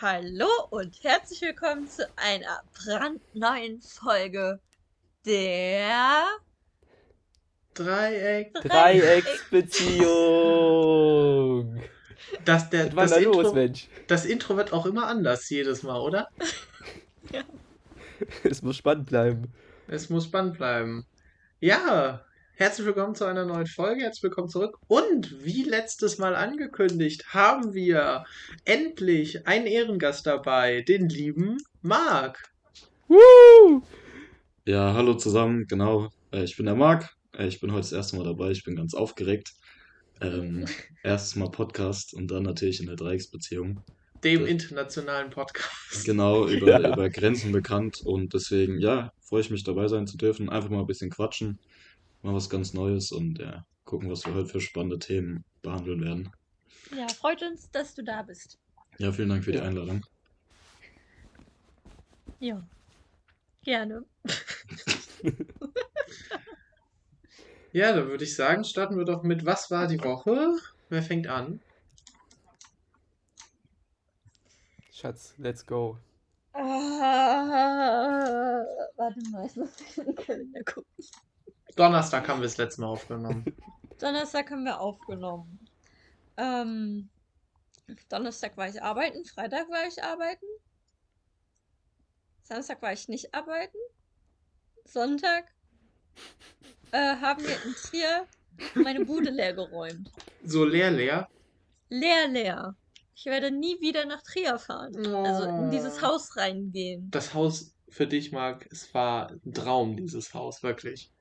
Hallo und herzlich willkommen zu einer brandneuen Folge der Dreieck. Dreiecksbeziehung. Das, der, das, da Intro, los, Mensch? das Intro wird auch immer anders jedes Mal, oder? Es muss spannend bleiben. Es muss spannend bleiben. Ja, herzlich willkommen zu einer neuen Folge. Herzlich willkommen zurück. Und wie letztes Mal angekündigt, haben wir endlich einen Ehrengast dabei, den lieben Marc. Woo! Ja, hallo zusammen, genau. Äh, ich bin der Marc. Äh, ich bin heute das erste Mal dabei. Ich bin ganz aufgeregt. Ähm, erstes Mal Podcast und dann natürlich in der Dreiecksbeziehung. Dem Das- internationalen Podcast. Genau, über, Ja. über Grenzen bekannt. Und deswegen, ja, freue ich mich dabei sein zu dürfen. Einfach mal ein bisschen quatschen. Mal was ganz Neues und ja, gucken, was wir heute für spannende Themen behandeln werden. Ja, freut uns, dass du da bist. Ja, vielen Dank für die. Einladung. Ja. Gerne. Ja, dann würde ich sagen, starten wir doch mit Was war die Woche? Wer fängt an? Schatz, let's go. Ah, warte mal, ich muss in den Kalender gucken. Donnerstag haben wir das letzte Mal aufgenommen. Donnerstag haben wir aufgenommen. Ähm, Donnerstag war ich arbeiten, Freitag war ich arbeiten. Samstag war ich nicht arbeiten. Sonntag äh, haben wir in Trier meine Bude leer geräumt. So leer, leer. Leer, leer. Ich werde nie wieder nach Trier fahren. Also in dieses Oh. Haus reingehen. Das Haus für dich, Marc, es war ein Traum, dieses Haus, wirklich.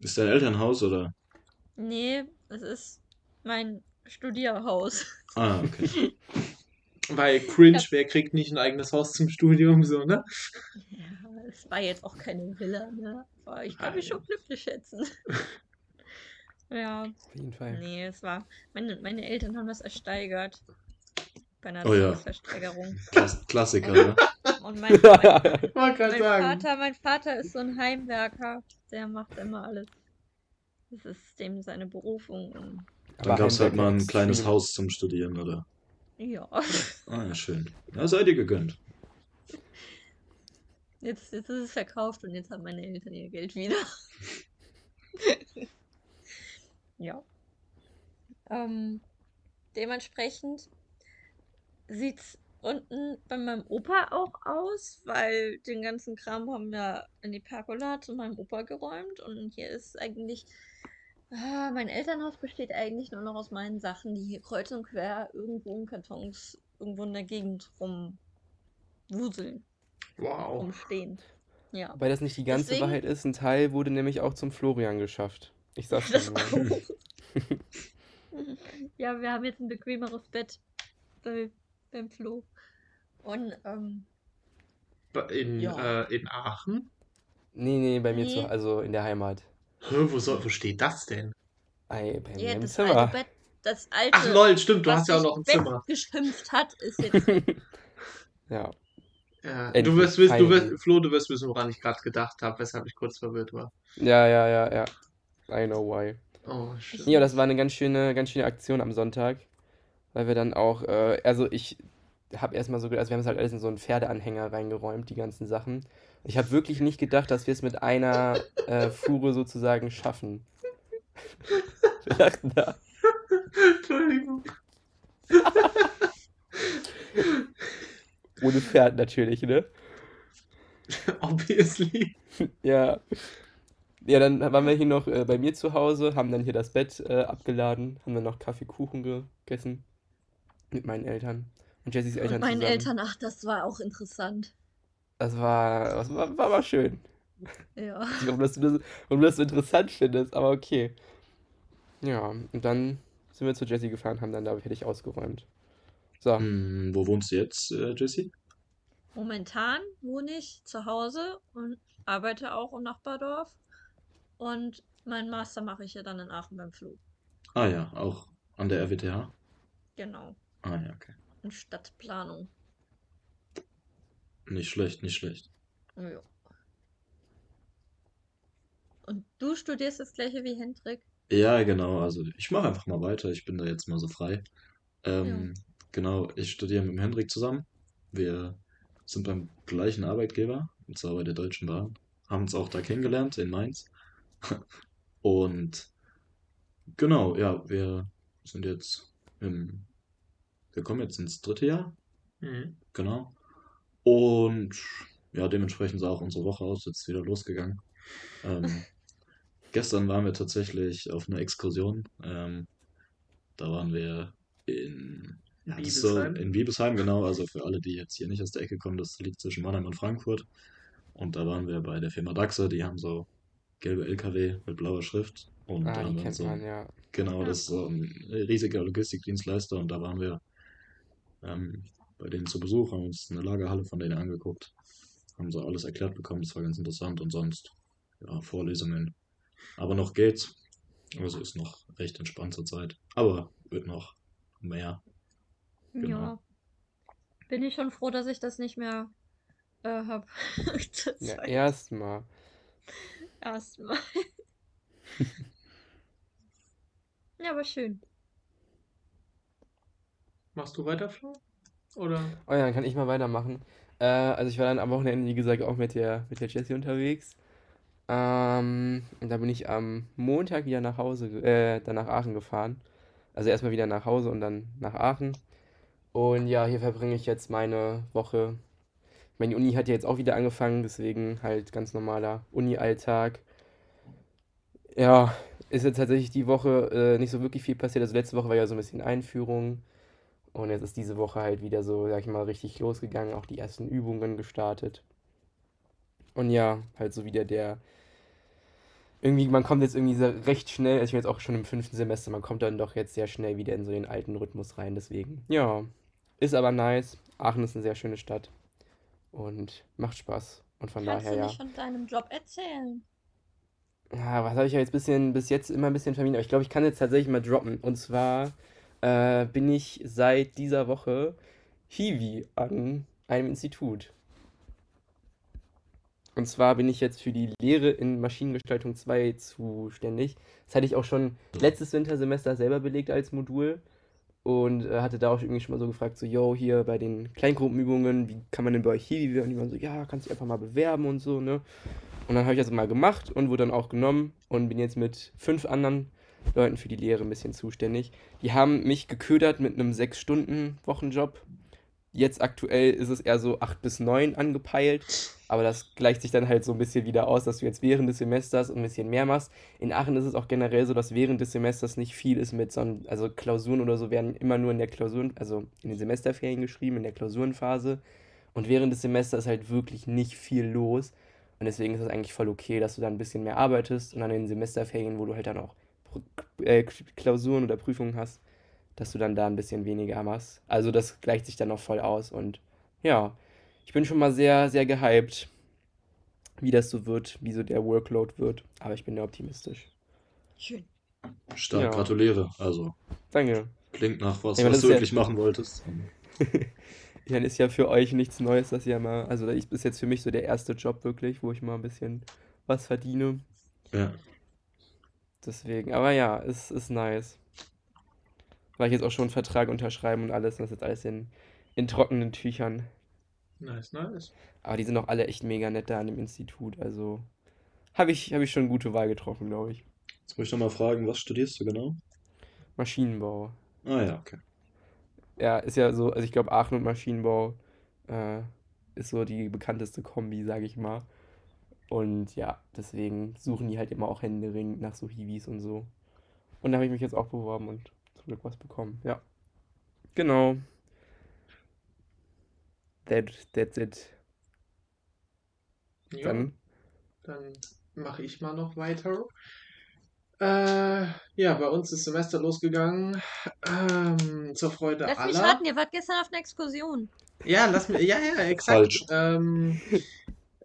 Ist dein Elternhaus oder? Nee, es ist mein Studierhaus. Ah, okay. Weil cringe, Ja. wer kriegt nicht ein eigenes Haus zum Studium, so, ne? Ja, es war jetzt auch keine Villa, ne? Aber ich kann mich schon glücklich schätzen. ja, Auf jeden Fall. nee, es war. Meine, meine Eltern haben das ersteigert. Bei einer Oh ja. Versteigerung. Klass Klassiker, ne? Und mein, mein, mein sagen. Vater, mein Vater ist so ein Heimwerker. Der macht immer alles. Das ist dem seine Berufung. Und Dann gab es halt mal ein kleines extrem. Haus zum Studieren, oder? ja. Ah, ja, schön. Ja, seid ihr gegönnt. Jetzt, jetzt ist es verkauft und jetzt haben meine Eltern ihr Geld wieder. ja. Ähm, dementsprechend sieht's unten bei meinem Opa auch aus, weil den ganzen Kram haben wir in die Pergola zu meinem Opa geräumt und hier ist eigentlich. Ah, mein Elternhaus besteht eigentlich nur noch aus meinen Sachen, die hier kreuz und quer irgendwo in Kartons irgendwo in der Gegend rumwuseln, Wow. rumstehen. Ja. Wobei das nicht die ganze Deswegen- Wahrheit ist, ein Teil wurde nämlich auch zum Florian geschafft. Ich sag's Das dir mal. auch. ja, wir haben jetzt ein bequemeres Bett bei, beim Flo. Und ähm, In, Ja. äh, in Aachen? Nee, nee, bei mir Nee. zu, also in der Heimat. Hä, wo, soll, wo steht das denn? Ei, bei mir ja, im das Zimmer. alte Bett, das alte, Ach lol, stimmt, du hast ja auch noch ein Zimmer. weggeschimpft hat, ist jetzt. Ja. Ja, Endlich, du wirst wissen, du wirst. Flo, du wirst wissen, woran ich gerade gedacht habe, weshalb ich kurz verwirrt war. Ja, ja, ja, ja. I know why. Oh, shit. Ja, das war eine ganz schöne, ganz schöne Aktion am Sonntag, weil wir dann auch, äh, also ich habe erstmal so gedacht, also wir haben es halt alles in so einen Pferdeanhänger reingeräumt, die ganzen Sachen. Ich habe wirklich nicht gedacht, dass wir es mit einer äh, Fuhre sozusagen schaffen. Wir dachten da. Entschuldigung. Ohne Pferd natürlich, ne? Obviously. Ja. Ja, dann waren wir hier noch äh, bei mir zu Hause, haben dann hier das Bett äh, abgeladen, haben dann noch Kaffee, Kuchen gegessen mit meinen Eltern und Jessys Eltern meinen zusammen. Eltern, ach, das war auch interessant. Das war, das war, war, war schön. Ja. Ich weiß nicht, Warum, das, du das, warum das so interessant findest, aber okay. Ja, und dann sind wir zu Jessie gefahren, haben dann da fertig ausgeräumt. So, Hm, wo wohnst du jetzt, äh, Jessie? Momentan wohne ich zu Hause und arbeite auch im Nachbardorf. Und meinen Master mache ich ja dann in Aachen beim Flo. Ah ja, auch an der RWTH? Genau. Ah ja, okay. In Stadtplanung. Nicht schlecht, nicht schlecht. Ja. Und du studierst das gleiche wie Hendrik? Ja, genau. Also ich mache einfach mal weiter. Ich bin da jetzt mal so frei. Ähm, genau, ich studiere mit dem Hendrik zusammen. wir sind beim gleichen Arbeitgeber, und zwar bei der Deutschen Bahn. Haben uns auch da kennengelernt in Mainz. Und genau, ja, wir sind jetzt im, wir kommen jetzt ins dritte Jahr, Mhm. genau. Und ja, dementsprechend sah auch unsere Woche aus, jetzt wieder losgegangen. Ähm, gestern waren wir tatsächlich auf einer Exkursion. Ähm, da waren wir in, ja, ist so in Biebesheim, genau. Also für alle, die jetzt hier nicht aus der Ecke kommen, das liegt zwischen Mannheim und Frankfurt. Und da waren wir bei der Firma Daxe, die haben so gelbe LKW mit blauer Schrift. Und da Ah, haben die wir so man, ja. Genau, das ist so ein riesiger Logistikdienstleister und da waren wir ähm, bei denen zu Besuch, haben uns eine Lagerhalle von denen angeguckt, haben so alles erklärt bekommen, das war ganz interessant und sonst, ja, Vorlesungen. Aber noch geht's. Also ist noch recht entspannt zur Zeit. Aber wird noch mehr. Genau. Ja. Bin ich schon froh, dass ich das nicht mehr äh, habe. Ja, erstmal. Erstmal. ja, aber schön. Machst du weiter, Flo? Oder? Oh ja, dann kann ich mal weitermachen. Äh, also ich war dann am Wochenende, wie gesagt, auch mit der, mit der Jessie unterwegs. Ähm, und da bin ich am Montag wieder nach Hause, äh, dann nach Aachen gefahren. Also erstmal wieder nach Hause und dann nach Aachen. Und ja, hier verbringe ich jetzt meine Woche. Meine Uni hat ja jetzt auch wieder angefangen, deswegen halt ganz normaler Uni-Alltag. Ja, ist jetzt tatsächlich die Woche äh, nicht so wirklich viel passiert. Also letzte Woche war ja so ein bisschen Einführung. Und jetzt ist diese Woche halt wieder so, sag ich mal, richtig losgegangen, auch die ersten Übungen gestartet. Und ja, halt so wieder der. Irgendwie, man kommt jetzt irgendwie so recht schnell, also ich bin jetzt auch schon im fünften Semester, man kommt dann doch jetzt sehr schnell wieder in so den alten Rhythmus rein. Deswegen, ja, ist aber nice. Aachen ist eine sehr schöne Stadt und macht Spaß. Und von Kannst daher, du ja. nicht von deinem Job erzählen? Ja, was habe ich ja jetzt bisschen, bis jetzt immer ein bisschen vermieden, aber ich glaube, ich kann jetzt tatsächlich mal droppen. Und zwar äh, bin ich seit dieser Woche Hiwi an einem Institut. Und zwar bin ich jetzt für die Lehre in Maschinengestaltung 2 zuständig. Das hatte ich auch schon letztes Wintersemester selber belegt als Modul. Und äh, hatte da auch irgendwie schon mal so gefragt, so, yo, hier bei den Kleingruppenübungen, wie kann man denn bei euch Hiwi werden? Und die waren so, ja, kannst dich einfach mal bewerben und so, ne? Und dann habe ich das mal gemacht und wurde dann auch genommen und bin jetzt mit fünf anderen Leuten für die Lehre ein bisschen zuständig. Die haben mich geködert mit einem 6-Stunden-Wochenjob. Jetzt aktuell ist es eher so 8 bis 9 angepeilt, aber das gleicht sich dann halt so ein bisschen wieder aus, dass du jetzt während des Semesters ein bisschen mehr machst. In Aachen ist es auch generell so, dass während des Semesters nicht viel ist mit so also Klausuren oder so werden immer nur in der Klausuren, also in den Semesterferien geschrieben, in der Klausurenphase. Und während des Semesters ist halt wirklich nicht viel los. Und deswegen ist es eigentlich voll okay, dass du dann ein bisschen mehr arbeitest und dann in den Semesterferien, wo du halt dann auch äh, Klausuren oder Prüfungen hast, dass du dann da ein bisschen weniger machst. Also das gleicht sich dann noch voll aus und ja, ich bin schon mal sehr, sehr gehypt, wie das so wird, wie so der Workload wird. Aber ich bin da optimistisch. Schön. Stark, Ja. gratuliere. Also Danke. klingt nach was, Ja, aber was das du ja- wirklich machen wolltest. Ich meine, ist ja für euch nichts Neues, dass ihr mal, also ich ist jetzt für mich so der erste Job wirklich, wo ich mal ein bisschen was verdiene. Ja. Deswegen, aber ja, es ist nice. Weil ich jetzt auch schon einen Vertrag unterschreiben und alles, und das ist jetzt alles in, in trockenen Tüchern. Nice, nice. Aber die sind auch alle echt mega nett da an dem Institut, also habe ich, hab ich schon eine gute Wahl getroffen, glaube ich. Jetzt muss ich nochmal fragen, was studierst du genau? Maschinenbau. Ah ja, okay. Ja, ist ja so, also ich glaube, Aachen und Maschinenbau äh, ist so die bekannteste Kombi, sage ich mal. Und ja, deswegen suchen die halt immer auch händeringend nach so Hiwis und so. Und da habe ich mich jetzt auch beworben und zum Glück was bekommen. Ja. Genau. That, that's it. Ja, Dann, dann mache ich mal noch weiter. Äh, ja, bei uns ist Semester losgegangen. Ähm, zur Freude Lass mich aller. raten, ihr wart gestern auf einer Exkursion. Ja, lass mir. Ja, ja, exakt. Falsch. Ähm,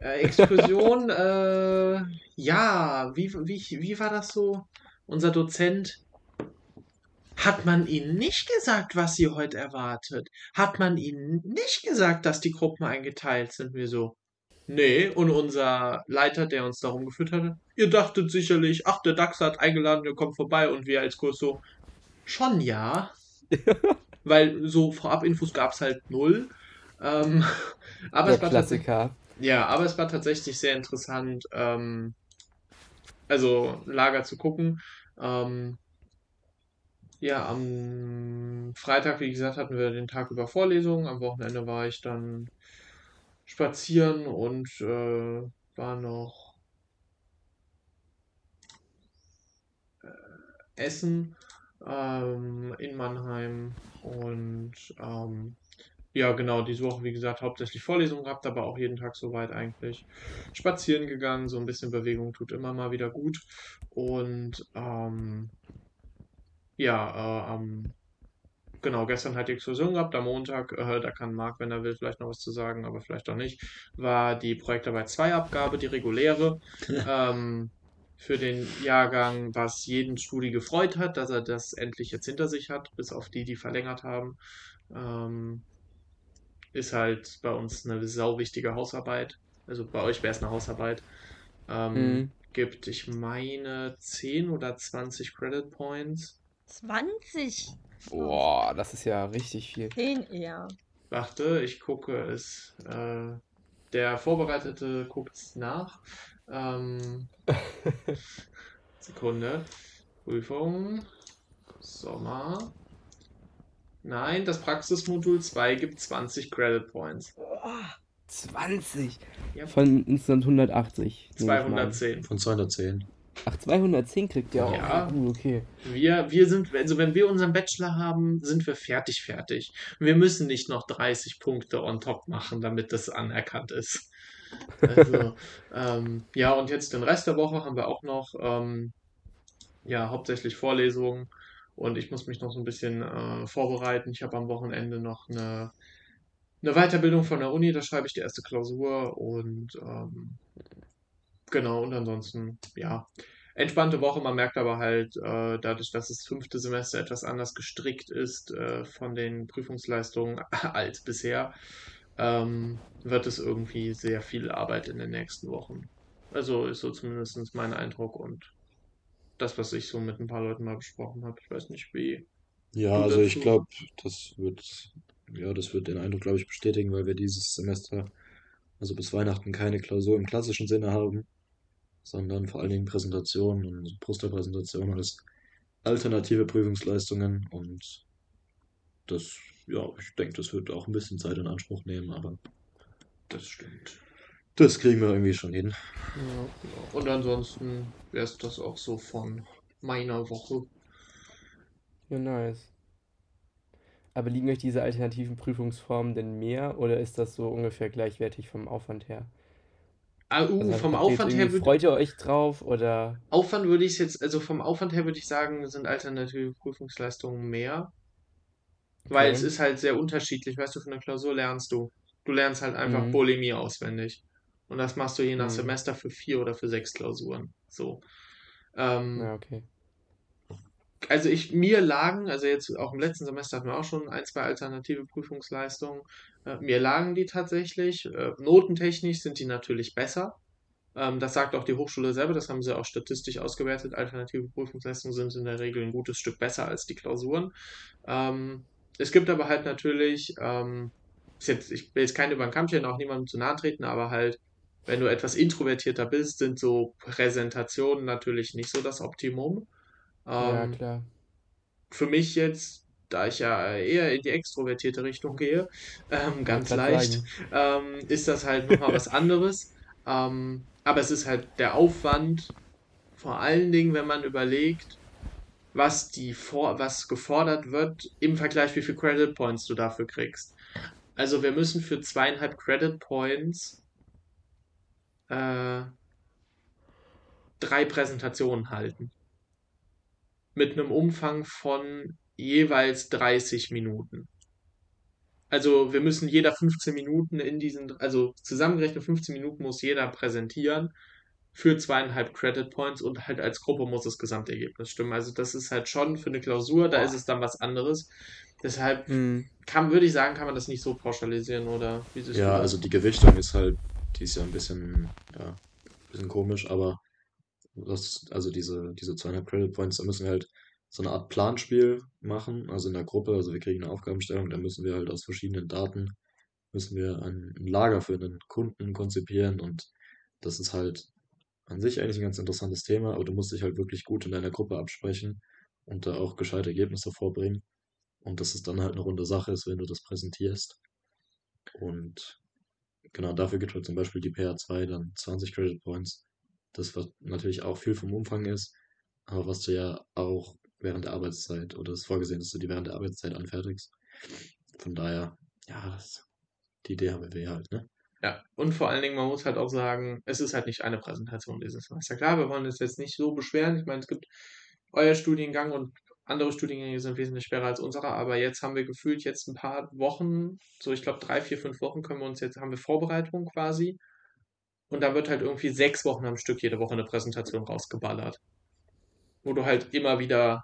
äh, Exkursion, äh, ja, wie, wie, wie war das so? Unser Dozent. Hat man ihnen nicht gesagt, was sie heute erwartet? Hat man ihnen nicht gesagt, dass die Gruppen eingeteilt sind? Wir so. Nee, und unser Leiter, der uns darum geführt hatte, ihr dachtet sicherlich, ach, der DAX hat eingeladen, ihr kommt vorbei und wir als Kurs so, schon ja. Weil so Vorab-Infos gab es halt null. Ähm, aber Der es war tatsächlich, Klassiker. Ja, aber es war tatsächlich sehr interessant, ähm, also Lager zu gucken. Ähm, ja, am Freitag, wie gesagt, hatten wir den Tag über Vorlesungen. Am Wochenende war ich dann spazieren und äh, war noch Essen ähm, in Mannheim und ähm, ja, genau, diese Woche, wie gesagt, hauptsächlich Vorlesungen gehabt, aber auch jeden Tag soweit eigentlich spazieren gegangen. So ein bisschen Bewegung tut immer mal wieder gut. Und ähm, ja, äh, am Genau, gestern hatte ich Exkursion gehabt, am Montag, äh, da kann Marc, wenn er will, vielleicht noch was zu sagen, aber vielleicht auch nicht, war die Projektarbeit 2 Abgabe, die reguläre, ähm, für den Jahrgang, was jeden Studi gefreut hat, dass er das endlich jetzt hinter sich hat, bis auf die, die verlängert haben. Ähm, ist halt bei uns eine sau wichtige Hausarbeit. Also bei euch wäre es eine Hausarbeit. Ähm, Mhm. gibt, ich meine, 10 oder 20 Credit Points. 20. Boah, das ist ja richtig viel. 10 eher. Warte, ich gucke es. Äh, der Vorbereitete guckt es nach. Ähm, Sekunde. Prüfung. Sommer. Nein, das Praxismodul 2 gibt 20 Credit Points. Boah. 20 Ja. von insgesamt 180. nehme ich mal an. 210. Von 210. Ach, 210 kriegt ihr auch. Ja. Uh, okay. Wir, wir sind, also wenn wir unseren Bachelor haben, sind wir fertig, fertig. Wir müssen nicht noch 30 Punkte on top machen, damit das anerkannt ist. Also, ähm, ja, und jetzt den Rest der Woche haben wir auch noch, ähm, ja, hauptsächlich Vorlesungen und ich muss mich noch so ein bisschen äh, vorbereiten. Ich habe am Wochenende noch eine, eine Weiterbildung von der Uni, da schreibe ich die erste Klausur und ähm, Genau, und ansonsten, ja, entspannte Woche. Man merkt aber halt, äh, dadurch, dass das fünfte Semester etwas anders gestrickt ist, äh, von den Prüfungsleistungen als bisher, ähm, wird es irgendwie sehr viel Arbeit in den nächsten Wochen. Also ist so zumindest mein Eindruck und das, was ich so mit ein paar Leuten mal besprochen habe. Ich weiß nicht, wie Ja, also ich glaube, das wird, ja, das wird den Eindruck, glaube ich, bestätigen, weil wir dieses Semester, also bis Weihnachten, keine Klausur im klassischen Sinne haben, sondern vor allen Dingen Präsentationen und Posterpräsentationen als alternative Prüfungsleistungen und das, ja, ich denke, das wird auch ein bisschen Zeit in Anspruch nehmen, aber Das stimmt. Das kriegen wir irgendwie schon hin. Ja. Genau. Und ansonsten wäre es das auch so von meiner Woche. ja, nice. Aber liegen euch diese alternativen Prüfungsformen denn mehr oder ist das so ungefähr gleichwertig vom Aufwand her? Ah, uh, Also vom Aufwand her freut ihr euch drauf oder? Aufwand würde ich jetzt, also vom Aufwand her würde ich sagen, sind alternative Prüfungsleistungen mehr, weil es Okay. ist halt sehr unterschiedlich. Weißt du, von der Klausur lernst du. Du lernst halt einfach Mhm. Bulimie auswendig. Und das machst du je nach Mhm. Semester für vier oder für sechs Klausuren. So. Ähm, Ja, okay. also ich, mir lagen, also jetzt auch im letzten Semester hatten wir auch schon ein, zwei alternative Prüfungsleistungen. Äh, mir lagen die tatsächlich. Äh, notentechnisch sind die natürlich besser. Ähm, das sagt auch die Hochschule selber, das haben sie auch statistisch ausgewertet. Alternative Prüfungsleistungen sind in der Regel ein gutes Stück besser als die Klausuren. Ähm, es gibt aber halt natürlich, ähm, jetzt, ich will jetzt keinen über den Kamm stellen, auch niemandem zu nahe treten, aber halt, wenn du etwas introvertierter bist, sind so Präsentationen natürlich nicht so das Optimum. Ja, Ähm, klar. für mich jetzt, da ich ja eher in die extrovertierte Richtung gehe, ähm, ganz leicht, ähm, ist das halt nochmal was anderes. Ähm, aber es ist halt der Aufwand, vor allen Dingen, wenn man überlegt, was die vor, was gefordert wird im Vergleich, wie viel Credit Points du dafür kriegst. Also wir müssen für zweieinhalb Credit Points äh, drei Präsentationen halten. Mit einem Umfang von jeweils 30 Minuten. Also wir müssen jeder 15 Minuten in diesen, also zusammengerechnet 15 Minuten muss jeder präsentieren für zweieinhalb Credit Points und halt als Gruppe muss das Gesamtergebnis stimmen. Also das ist halt schon für eine Klausur, da ist es dann was anderes. Deshalb Hm. kann, würde ich sagen, kann man das nicht so pauschalisieren oder wie Ja, also die Gewichtung ist halt, die ist ja ein bisschen, ja, ein bisschen komisch, aber das, also diese, diese 200 Credit Points, da müssen wir halt so eine Art Planspiel machen, also in der Gruppe, also wir kriegen eine Aufgabenstellung, da müssen wir halt aus verschiedenen Daten müssen wir ein Lager für einen Kunden konzipieren und das ist halt an sich eigentlich ein ganz interessantes Thema, aber du musst dich halt wirklich gut in deiner Gruppe absprechen und da auch gescheite Ergebnisse vorbringen. Und dass es dann halt eine runde Sache ist, wenn du das präsentierst. Und genau dafür gibt halt zum Beispiel die PA2 dann 20 Credit Points. Das was natürlich auch viel vom Umfang ist, aber was du ja auch während der Arbeitszeit oder ist vorgesehen, dass du die während der Arbeitszeit anfertigst. Von daher, ja, das, die Idee haben wir halt, ne? Ja, und vor allen Dingen, man muss halt auch sagen, es ist halt nicht eine Präsentation dieses Semester. Klar, wir wollen uns jetzt nicht so beschweren. Ich meine, es gibt euer Studiengang und andere Studiengänge sind wesentlich schwerer als unsere, aber jetzt haben wir gefühlt jetzt ein paar Wochen, so ich glaube drei, vier, fünf Wochen können wir uns jetzt, haben wir Vorbereitung quasi. Und da wird halt irgendwie sechs Wochen am Stück jede Woche eine Präsentation rausgeballert. Wo du halt immer wieder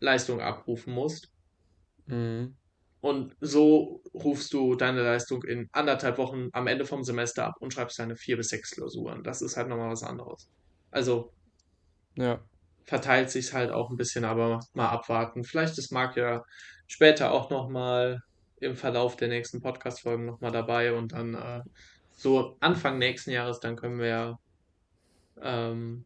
Leistung abrufen musst. Mhm. Und so rufst du deine Leistung in anderthalb Wochen am Ende vom Semester ab und schreibst deine vier bis sechs Klausuren. Das ist halt nochmal was anderes. Also Ja. Verteilt sich halt auch ein bisschen, aber mal abwarten. Vielleicht ist Marc ja später auch nochmal im Verlauf der nächsten Podcast-Folgen nochmal dabei und dann äh, so Anfang nächsten Jahres, dann können wir ja ähm,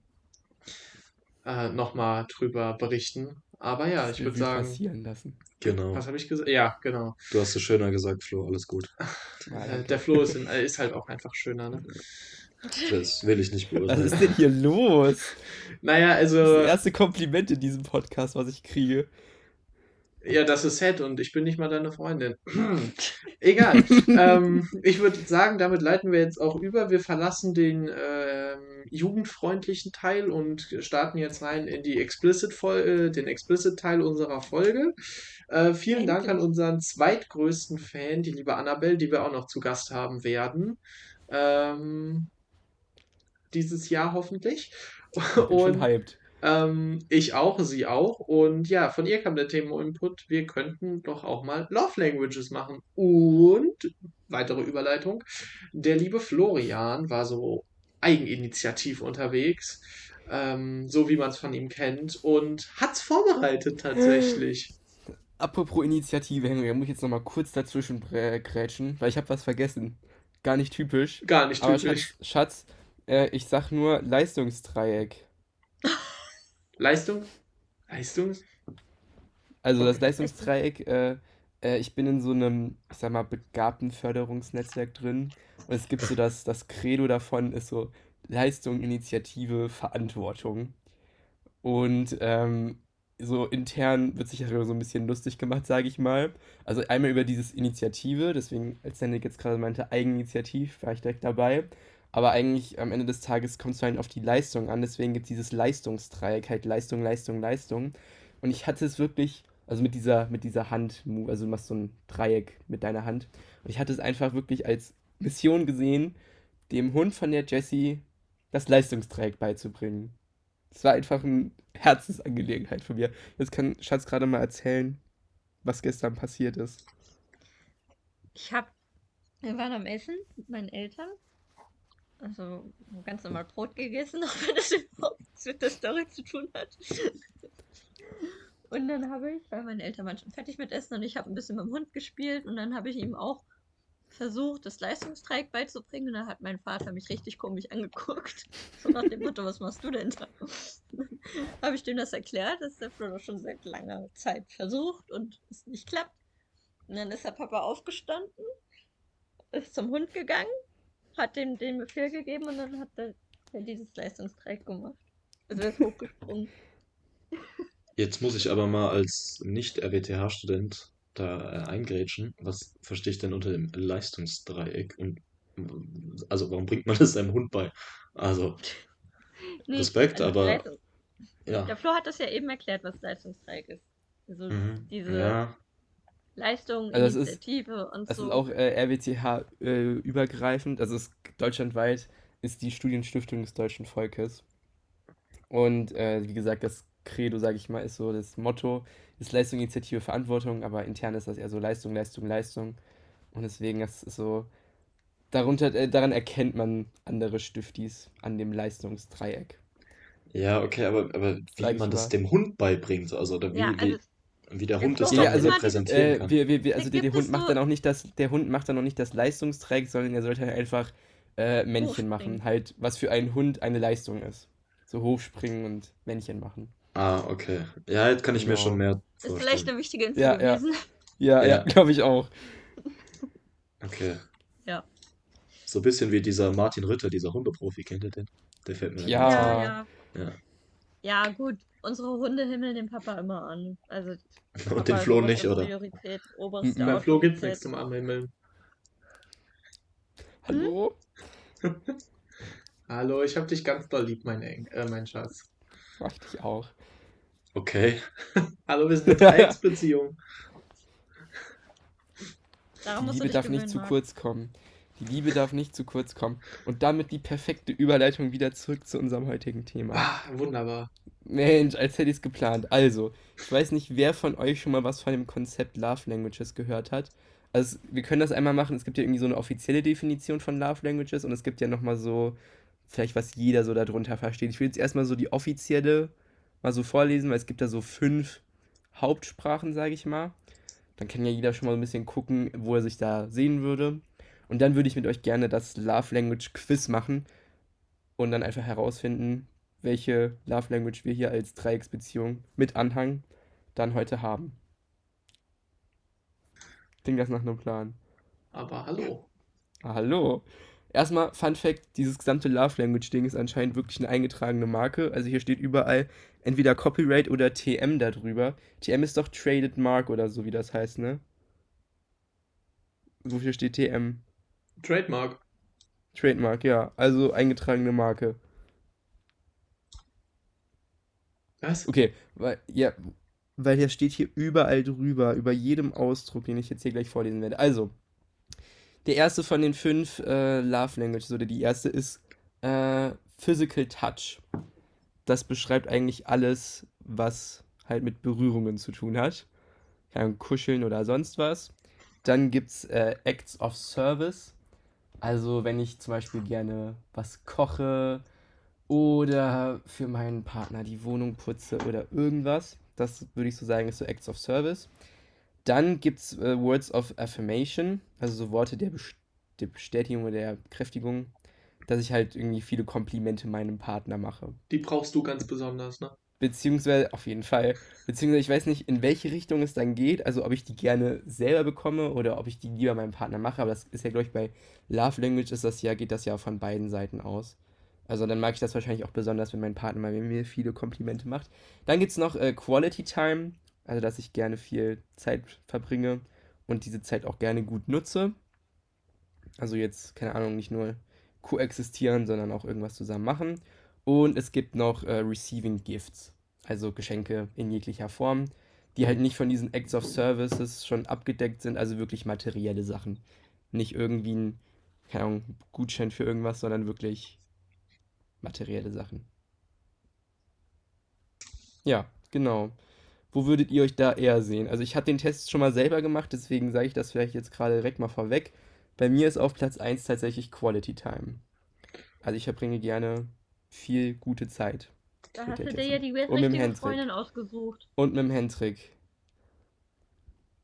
äh, nochmal drüber berichten. Aber ja, ich würde sagen, passieren lassen. Genau. was habe ich gesagt? Ja, genau. Du hast es schöner gesagt, Flo, alles gut. Äh, der Flo ist, in, äh, ist halt auch einfach schöner, ne? Das will ich nicht Was beurteilen. ist denn hier los? Naja, Das ist also, das erste Kompliment in diesem Podcast, was ich kriege. ja, das ist sad und ich bin nicht mal deine Freundin. Egal. ähm, ich würde sagen, damit leiten wir jetzt auch über. Wir verlassen den ähm, jugendfreundlichen Teil und starten jetzt rein in die Explicit äh, den Explicit-Teil unserer Folge. Äh, vielen Dank an unseren zweitgrößten Fan, die liebe Annabelle, die wir auch noch zu Gast haben werden. Ähm, dieses Jahr hoffentlich. Ich bin Und hyped. ähm, ich auch, sie auch. Und ja, von ihr kam der Thema-Input, wir könnten doch auch mal Love Languages machen. Und, weitere Überleitung, der liebe Florian war so eigeninitiativ unterwegs, ähm, so wie man es von ihm kennt, und hat es vorbereitet tatsächlich. Apropos Initiative, Henry, da muss ich jetzt nochmal kurz dazwischen grätschen, weil ich habe was vergessen. Gar nicht typisch. Gar nicht typisch. Schatz, Schatz äh, ich sag nur Leistungsdreieck. Leistung? Leistung? Also das. Leistungsdreieck, äh, äh, ich bin in so einem, ich sag mal, begabten Förderungsnetzwerk drin. Und es gibt so das, das Credo davon ist so Leistung, Initiative, Verantwortung. Und ähm, so intern wird sich darüber so ein bisschen lustig gemacht, sage ich mal. Also einmal über dieses Initiative, deswegen, als Henrik jetzt gerade meinte, Eigeninitiativ, war ich direkt dabei. Aber eigentlich am Ende des Tages kommt es halt auf die Leistung an, deswegen gibt es dieses Leistungsdreieck, halt Leistung, Leistung, Leistung. Und ich hatte es wirklich, also mit dieser, mit dieser Hand, also du machst so ein Dreieck mit deiner Hand. Und ich hatte es einfach wirklich als Mission gesehen, dem Hund von der Jessie das Leistungsdreieck beizubringen. Es war einfach eine Herzensangelegenheit von mir. Jetzt kann Schatz gerade mal erzählen, was gestern passiert ist. Ich hab, wir waren am Essen mit meinen Eltern. Also ganz normal Brot gegessen, auch wenn das überhaupt nichts mit der Story zu tun hat. Und dann habe ich, weil meine Eltern waren schon fertig mit Essen und ich habe ein bisschen mit dem Hund gespielt und dann habe ich ihm auch versucht, das Leistungsdreieck beizubringen und dann hat mein Vater mich richtig komisch angeguckt. So nach dem Motto, was machst du denn da? habe ich dem das erklärt, dass der Flo das schon seit langer Zeit versucht und es nicht klappt. Und dann ist der Papa aufgestanden, ist zum Hund gegangen, hat dem den Befehl gegeben und dann hat er, dieses Leistungsdreieck gemacht. Also er ist hochgesprungen. Jetzt muss ich aber mal als Nicht-RWTH-Student da äh, eingrätschen. Was verstehe ich denn unter dem Leistungsdreieck? Und also warum bringt man das seinem Hund bei? Also, Nee, Respekt, also aber Leistung- ja. Der Flo hat das ja eben erklärt, was Leistungsdreieck ist. Also Mhm. diese Ja, Leistung, Also das ist- Initiative und Das so. ist auch äh, RWTH äh, übergreifend, also es ist deutschlandweit ist die Studienstiftung des deutschen Volkes. Und äh, wie gesagt, das Credo, sage ich mal, ist so das Motto, ist Leistung, Initiative, Verantwortung, aber intern ist das eher so Leistung, Leistung, Leistung. Und deswegen, das ist so, darunter, äh, daran erkennt man andere Stiftis an dem Leistungsdreieck. ja, okay, aber, aber wie man das mal. dem Hund beibringt, also oder wie, ja, also Wie der Der Hund es Flo dann Ja, also, repräsentieren Äh, kann. wir, wir, wir, also der, der Hund macht so- dann auch nicht das, der Hund macht dann auch nicht das Leistungsträg, sondern er sollte halt einfach äh, Männchen machen. Halt, was für einen Hund eine Leistung ist. So hochspringen und Männchen machen. Ah, okay. Ja, jetzt kann ich mir Genau. schon mehr Ist vielleicht eine wichtige Info Ja, ja. gewesen. Ja, ja, Ja. glaube ich auch. Okay. Ja. So ein bisschen wie dieser Martin Ritter, dieser Hundeprofi, kennt ihr den? Der fällt mir Ja. Ja, ja. Ja. Ja, gut. Unsere Hunde himmeln den Papa immer an. Also Papa Und den ist Flo nicht, oberste oder? Priorität, oberste Beim Flo gibt's nichts zum Anhimmeln. Hallo? Hallo, ich hab dich ganz doll lieb, mein, Eng äh, mein Schatz. Mach ich dich auch. Okay. Hallo, wir sind eine Dreiecksbeziehung. Daran Die Liebe darf nicht zu Marc. kurz kommen. Die Liebe darf nicht zu kurz kommen. Und damit die perfekte Überleitung wieder zurück zu unserem heutigen Thema. Ah, wunderbar. Mensch, als hätte ich es geplant. Also, ich weiß nicht, wer von euch schon mal was von dem Konzept Love Languages gehört hat. Also, wir können das einmal machen. Es gibt ja irgendwie so eine offizielle Definition von Love Languages und es gibt ja nochmal so, vielleicht was jeder so darunter versteht. Ich will jetzt erstmal so die offizielle mal so vorlesen, weil es gibt da so fünf Hauptsprachen, sage ich mal. Dann kann ja jeder schon mal ein bisschen gucken, wo er sich da sehen würde. Und dann würde ich mit euch gerne das Love Language Quiz machen und dann einfach herausfinden, welche Love Language wir hier als Dreiecksbeziehung mit Anhang dann heute haben. Klingt das nach einem Plan? Aber hallo. Ah, hallo. Erstmal, Fun Fact: dieses gesamte Love Language-Ding ist anscheinend wirklich eine eingetragene Marke. Also hier steht überall entweder Copyright oder TM darüber. TM ist doch Traded Mark oder so, wie das heißt, ne? Wofür steht TM? Trademark. Trademark, ja. Also eingetragene Marke. Was? Okay, weil, ja, weil hier steht hier überall drüber, über jedem Ausdruck, den ich jetzt hier gleich vorlesen werde. Also, der erste von den fünf äh, Love Languages, oder die erste ist äh, Physical Touch. Das beschreibt eigentlich alles, was halt mit Berührungen zu tun hat. Kann kuscheln oder sonst was. Dann gibt es äh, Acts of Service. Also, wenn ich zum Beispiel gerne was koche oder für meinen Partner die Wohnung putze oder irgendwas. Das würde ich so sagen, ist so Acts of Service. Dann gibt es äh, Words of Affirmation, also so Worte der, Best der Bestätigung oder der Bekräftigung, dass ich halt irgendwie viele Komplimente meinem Partner mache. Die brauchst du ganz besonders, ne? Beziehungsweise, auf jeden Fall. Beziehungsweise, ich weiß nicht, in welche Richtung es dann geht. Also, ob ich die gerne selber bekomme oder ob ich die lieber meinem Partner mache. Aber das ist ja, glaube ich, bei Love Language ist das ja, geht das ja von beiden Seiten aus. Also, dann mag ich das wahrscheinlich auch besonders, wenn mein Partner mal mir viele Komplimente macht. Dann gibt es noch äh, Quality Time. Also, dass ich gerne viel Zeit verbringe und diese Zeit auch gerne gut nutze. Also, jetzt, keine Ahnung, nicht nur koexistieren, sondern auch irgendwas zusammen machen. Und es gibt noch äh, Receiving Gifts, also Geschenke in jeglicher Form, die halt nicht von diesen Acts of Services schon abgedeckt sind, also wirklich materielle Sachen. Nicht irgendwie ein, keine Ahnung, Gutschein für irgendwas, sondern wirklich materielle Sachen. Ja, genau. Wo würdet ihr euch da eher sehen? Also ich habe den Test schon mal selber gemacht, deswegen sage ich das vielleicht jetzt gerade direkt mal vorweg. Bei mir ist auf Platz 1 tatsächlich Quality Time. Also ich verbringe gerne viel gute Zeit. Da hast der du dir ja die Und mit dem richtige Hendrik. Freundin ausgesucht. Und mit dem Hendrik.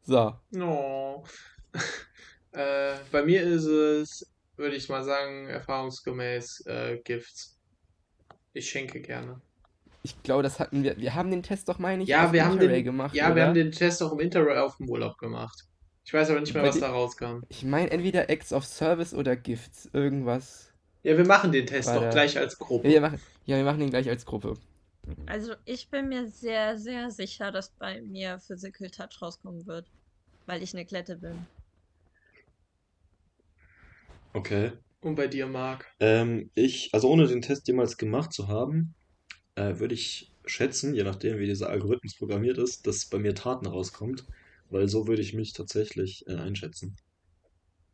So, No. äh, bei mir ist es, würde ich mal sagen, erfahrungsgemäß äh, Gifts. Ich schenke gerne. ich glaube, das hatten wir. Wir haben den Test doch, meine ich, Ja, auf wir haben den, gemacht, ja, wir oder? haben den Test auch im Interrail auf dem Urlaub gemacht. Ich weiß aber nicht mehr, was da rauskam. Ich meine entweder Acts of Service oder Gifts. Irgendwas. Ja, wir machen den Test doch der- gleich als Gruppe. Ja, wir machen, ja, wir machen den gleich als Gruppe. Also ich bin mir sehr, sehr sicher, dass bei mir Physical Touch rauskommen wird. Weil ich eine Klette bin. Okay. Und bei dir, Marc? Ähm, ich, also ohne den Test jemals gemacht zu haben, äh, würde ich schätzen, je nachdem, wie dieser Algorithmus programmiert ist, dass bei mir Taten rauskommt, weil so würde ich mich tatsächlich äh, einschätzen.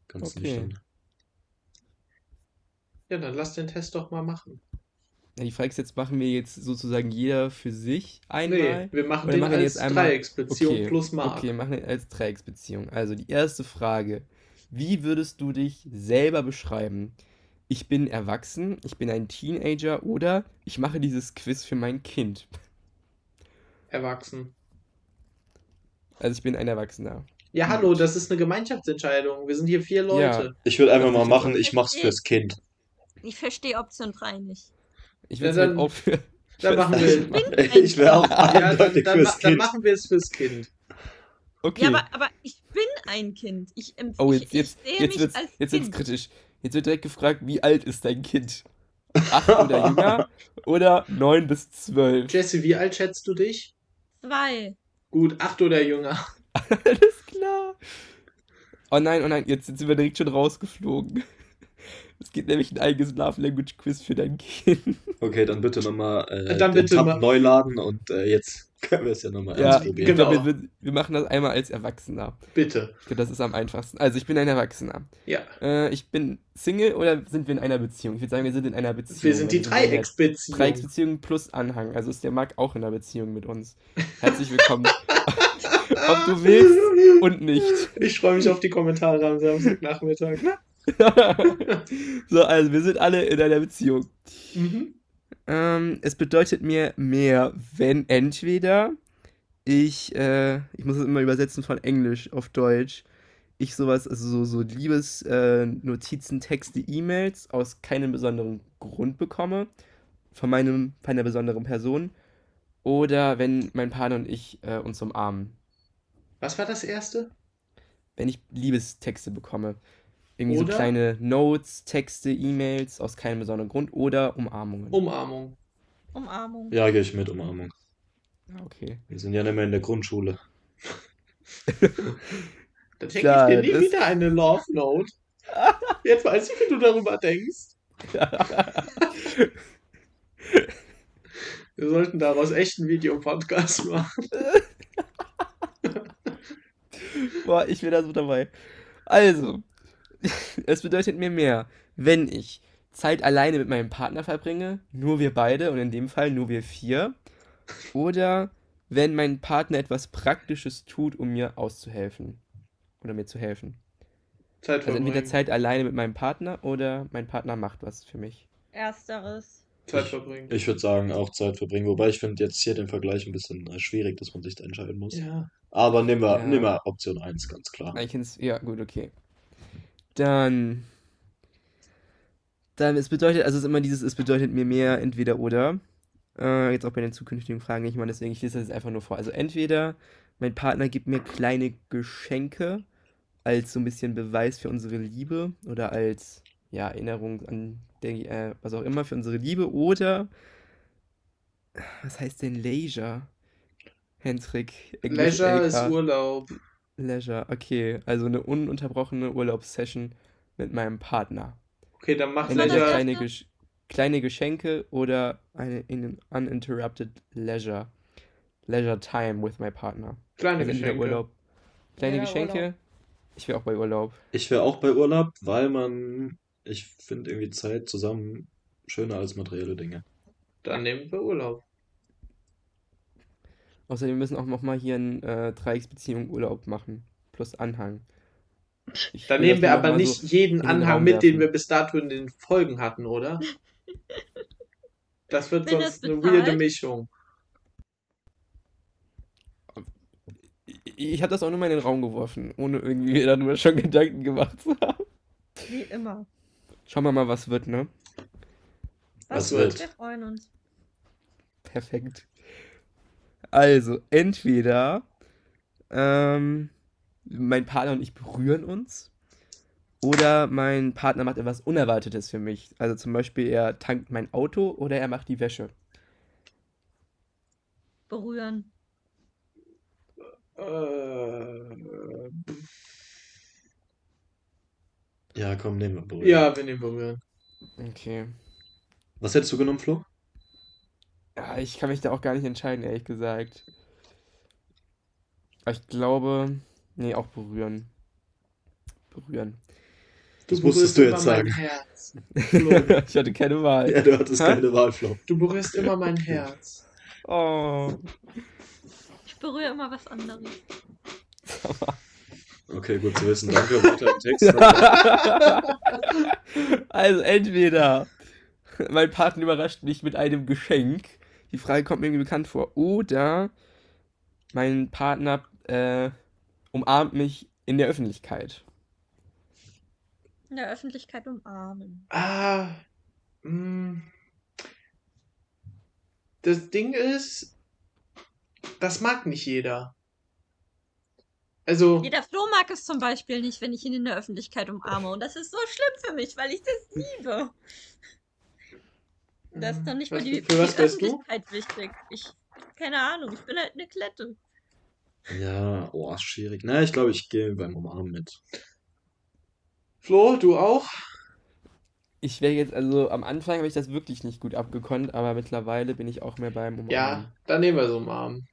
Ganz Okay. nüchtern. Ja, dann lass den Test doch mal machen. Ja, die Frage ist jetzt, machen wir jetzt sozusagen jeder für sich Nee, einmal? wir machen den machen wir als jetzt einmal- Dreiecksbeziehung Okay, plus Marc. Okay, machen wir als Dreiecksbeziehung. Also die erste Frage. Wie würdest du dich selber beschreiben? Ich bin erwachsen, ich bin ein Teenager oder ich mache dieses Quiz für mein Kind. Erwachsen. Also ich bin ein Erwachsener. Ja, hallo, das ist eine Gemeinschaftsentscheidung. Wir sind hier vier Leute. Ich würde einfach mal machen, ich mach's fürs Kind. Ich verstehe Option 3 nicht. Ich Ja, will halt dann- auch für. Dann machen wir, Ich wäre auch ja, dann, dann, fürs dann Kind. machen wir es fürs Kind. Okay. Ja, aber, aber ich bin ein Kind. Ich, empf- oh, ich, jetzt, jetzt, ich sehe jetzt mich wird's, als jetzt wird's Kind. kritisch. Jetzt wird direkt gefragt, wie alt ist dein Kind? Acht oder jünger? Oder neun bis zwölf? Jesse, wie alt schätzt du dich? Zwei. Gut, acht oder jünger. Alles klar. Oh nein, oh nein, jetzt sind wir direkt schon rausgeflogen. Es gibt nämlich ein eigenes Love Language Quiz für dein Kind. Okay, dann bitte nochmal äh, Dann den bitte Tab mal- neu laden und äh, jetzt können wir es ja nochmal Ja, probieren. genau. glaube, wir, wir machen das einmal als Erwachsener. Bitte. Ich glaube, das ist am einfachsten. Also, ich bin ein Erwachsener. Ja. Äh, ich bin Single oder sind wir in einer Beziehung? Ich würde sagen, wir sind in einer Beziehung. Wir sind die Also, Dreiecksbeziehung. Dreiecksbeziehung plus Anhang. Also ist der Marc auch in einer Beziehung mit uns. Herzlich willkommen. Ob du willst und nicht. Ich freue mich auf die Kommentare am Samstagnachmittag. so, also wir sind alle in einer Beziehung. Mhm. Ähm, es bedeutet mir mehr, wenn entweder ich, äh, ich muss es immer übersetzen von Englisch auf Deutsch, ich sowas, also so, so Liebes, äh, Texte, E-Mails aus keinem besonderen Grund bekomme, von meinem, von einer besonderen Person, oder wenn mein Partner und ich äh, uns umarmen. Was war das erste? Wenn ich Liebestexte bekomme. Irgendwie Oder? so kleine Notes, Texte, E-Mails aus keinem besonderen Grund oder Umarmungen. Umarmung. Umarmung. Ja, gehe ich mit, Umarmung. Okay. Wir sind ja nicht mehr in der Grundschule. Da denke Klar, ich dir nie das- wieder eine Love Note. Jetzt weiß ich, wie du darüber denkst. Wir sollten daraus echt einen Videopodcast machen. Boah, ich wäre da so dabei. Also, es bedeutet mir mehr, wenn ich Zeit alleine mit meinem Partner verbringe, nur wir beide und in dem Fall nur wir vier, oder wenn mein Partner etwas Praktisches tut, um mir auszuhelfen oder mir zu helfen. Zeit Also entweder. Zeit alleine mit meinem Partner oder mein Partner macht was für mich. Ersteres. Zeit verbringen. Ich würde sagen, auch Zeit verbringen. Wobei ich finde jetzt hier den Vergleich ein bisschen äh, schwierig, dass man sich da entscheiden muss. Ja. Aber nehmen wir, Ja. nehmen wir Option 1, ganz klar. Ich ja, gut, okay. Dann. Dann, es bedeutet, also es ist immer dieses, es bedeutet mir mehr, entweder oder. Äh, jetzt auch bei den zukünftigen Fragen nicht mal, deswegen, ich lese das jetzt einfach nur vor. Also entweder mein Partner gibt mir kleine Geschenke als so ein bisschen Beweis für unsere Liebe oder als, ja, Erinnerung an, den, äh, was auch immer, für unsere Liebe oder, was heißt denn Leisure? Hendrik, Englisch Leisure LK. ist Urlaub. Leisure, okay. Also eine ununterbrochene Urlaubssession mit meinem Partner. Okay, dann mach Entweder Leisure. kleine, Gesch kleine Geschenke oder eine in uninterrupted leisure. Leisure time with my partner. Kleine Also Geschenke. Urlaub. Kleine Ja, Geschenke. Urlaub. Ich wäre auch bei Urlaub. Ich wäre auch bei Urlaub, weil man, ich finde irgendwie Zeit zusammen schöner als materielle Dinge. Dann nehmen wir Urlaub. Außerdem müssen auch nochmal hier ein äh, Dreiecksbeziehung Urlaub machen. Plus Anhang. Ich Dann nehmen wir aber nicht so jeden Anhang mit, den wir bis dato in den Folgen hatten, oder? Das wird Wenn sonst das eine weirde Mischung. Ich, habe das auch nur mal in den Raum geworfen, ohne irgendwie mir darüber schon Gedanken gemacht zu haben. Wie immer. Schauen wir mal, was wird, ne? Was wird? Wir freuen uns. Perfekt. Also, entweder ähm, mein Partner und ich berühren uns oder mein Partner macht etwas Unerwartetes für mich. Also zum Beispiel, er tankt mein Auto oder er macht die Wäsche. Berühren. Äh, Ja, komm, nehmen wir berühren. ja, wir nehmen berühren. Okay. Was hättest du genommen, Flo? Ja, ich kann mich da auch gar nicht entscheiden, ehrlich gesagt. Aber ich glaube, nee, auch berühren. Berühren. Du Das musstest du jetzt immer mein sagen. Herz. Flo, ich hatte keine Wahl. Ja, du hattest Hä? keine Wahl, Flo. du berührst immer mein Herz. Oh. Ich berühre immer was anderes. Okay, gut zu wissen. Danke. Weiter im Text. Also entweder mein Partner überrascht mich mit einem Geschenk. Die Frage kommt mir irgendwie bekannt vor. Oder mein Partner äh, umarmt mich in der Öffentlichkeit. In der Öffentlichkeit umarmen. Ah, mh. Das Ding ist, das mag nicht jeder. Also, Jeder Flo mag es zum Beispiel nicht, wenn ich ihn in der Öffentlichkeit umarme. Und das ist so schlimm für mich, weil ich das liebe. Das ist doch nicht mal die, für was die wärst du? Öffentlichkeit wichtig. Ich, keine Ahnung, ich bin halt eine Klette. Ja, oh, ist schwierig. Na, ich glaube, ich gehe beim Umarmen mit. Flo, du auch? Ich wäre jetzt, also am Anfang habe ich das wirklich nicht gut abgekonnt, aber mittlerweile bin ich auch mehr beim Umarmen. Ja, dann nehmen wir so einen Arm.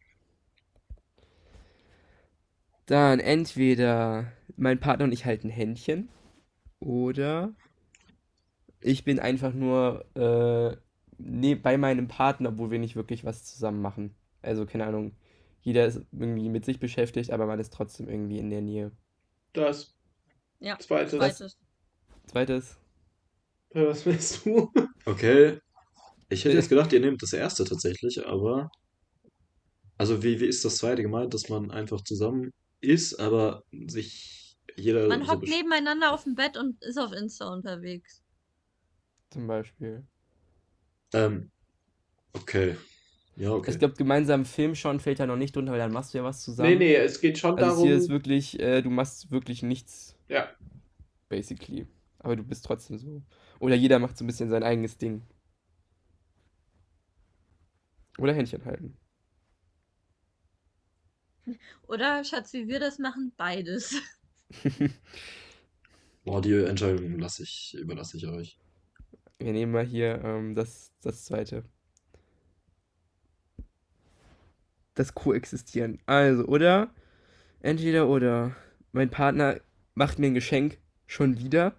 Dann entweder mein Partner und ich halten Händchen oder ich bin einfach nur äh, ne, bei meinem Partner, obwohl wir nicht wirklich was zusammen machen. Also keine Ahnung, jeder ist irgendwie mit sich beschäftigt, aber man ist trotzdem irgendwie in der Nähe. Das. Ja, Zweites. zweites. Zweites, Was willst du? Okay. Ich hätte jetzt gedacht, ihr nehmt das erste tatsächlich, aber. Also, wie, wie ist das zweite gemeint, dass man einfach zusammen ist, aber sich jeder Man so hockt nebeneinander auf dem Bett und ist auf Insta unterwegs. zum Beispiel. Ähm, okay. Ja, okay. Ich glaube, gemeinsam Film schauen fällt da noch nicht drunter, weil dann machst du ja was zusammen. Nee, nee, es geht schon Also darum. hier ist wirklich, äh, du machst wirklich nichts, ja, basically. Aber du bist trotzdem so. Oder jeder macht so ein bisschen sein eigenes Ding. Oder Händchen halten. Oder, Schatz, wie wir das machen? Beides. Boah, die Entscheidung lasse ich, überlasse ich euch. Wir nehmen mal hier ähm, das, das zweite. Das Koexistieren. Also, oder? Entweder oder. Mein Partner macht mir ein Geschenk schon wieder.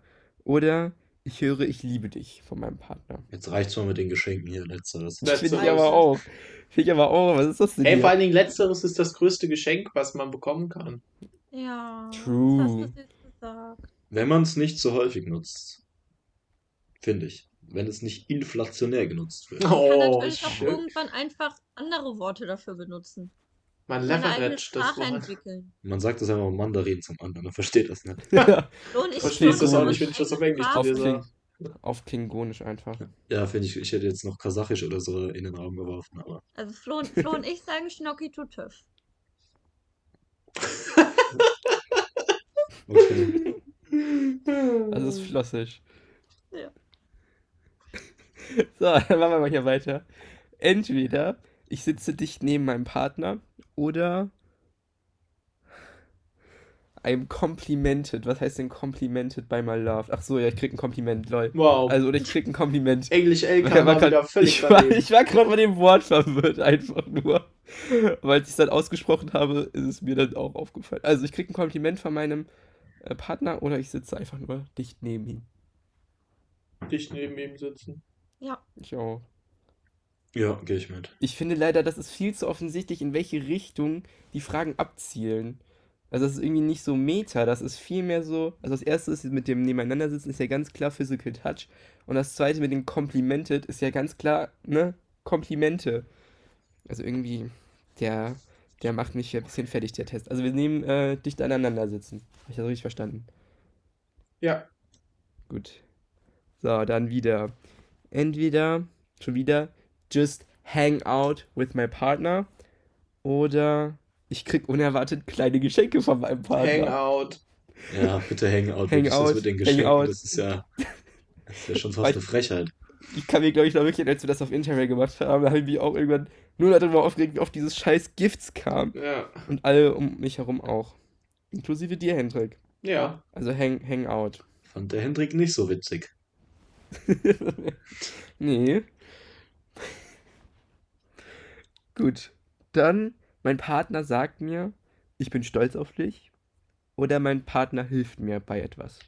Oder ich höre, ich liebe dich von meinem Partner. Jetzt reicht's mal mit den Geschenken hier, letzteres. Das Finde ich aber auch. Finde ich aber auch. Was ist das denn Ey, hier? vor allen Dingen letzteres ist das größte Geschenk, was man bekommen kann. Ja. True. Was hast du jetzt gesagt? Wenn man es nicht so häufig nutzt, finde ich. Wenn es nicht inflationär genutzt wird. Man kann Oh, natürlich auch irgendwann einfach andere Worte dafür benutzen. Man Seine eigene leverage das Sprache Wort. entwickeln. Man sagt das einfach Mandarin zum anderen, er versteht das nicht. Flo und ich Verstehst sprechen auch nicht, wenn ich das auf Englisch sage? Auf Klingonisch einfach. Ja, finde ich, ich hätte jetzt noch Kasachisch oder so in den Raum geworfen, aber. Also Flo und, Flo und ich sagen Schnocki Tutöff. Okay. Das ist flüssig. Ja. So, dann machen wir mal hier weiter. Entweder ich sitze dicht neben meinem Partner oder I'm complimented. Was heißt denn complimented by my love? Ach so, ja, ich krieg ein Kompliment, lol. Wow. Also, oder ich krieg ein Kompliment. Englisch war war grad- wieder völlig ich war, ich war gerade bei dem Wort verwirrt, einfach nur. Weil ich es dann ausgesprochen habe, ist es mir dann auch aufgefallen. Also, ich krieg ein Kompliment von meinem äh, Partner oder ich sitze einfach nur dicht neben ihm. Dicht neben ihm sitzen. Ja. Ich auch. Ja, gehe ich mit. Ich finde leider, das ist viel zu offensichtlich, in welche Richtung die Fragen abzielen. Also das ist irgendwie nicht so Meta, das ist viel mehr so. Also das erste ist mit dem Nebeneinandersitzen ist ja ganz klar Physical Touch. Und das zweite mit dem Complimented ist ja ganz klar, ne? Komplimente. Also irgendwie, der, der macht mich ein bisschen fertig, der Test. Also wir nehmen äh, dicht aneinander sitzen. Habe ich das richtig verstanden? Ja. Gut. So, dann wieder. Entweder schon wieder just hang out with my partner oder ich krieg unerwartet kleine Geschenke von meinem Partner. Hangout. Ja, bitte Hangout. wirklich, Hangout, das mit den Geschenken, Hangout. das ist ja. Das ist ja schon Weil- fast eine Frechheit. Ich kann mir, glaube ich, noch wirklich, als wir das auf Interrail gemacht haben, habe ich mich auch irgendwann nur darüber aufgeregt, wie oft dieses scheiß Gifts kam. Ja. Und alle um mich herum auch. Inklusive dir, Hendrik. Ja. Also hang, hang out. Fand der Hendrik nicht so witzig. nee. Gut. Dann, mein Partner sagt mir, ich bin stolz auf dich. Oder mein Partner hilft mir bei etwas.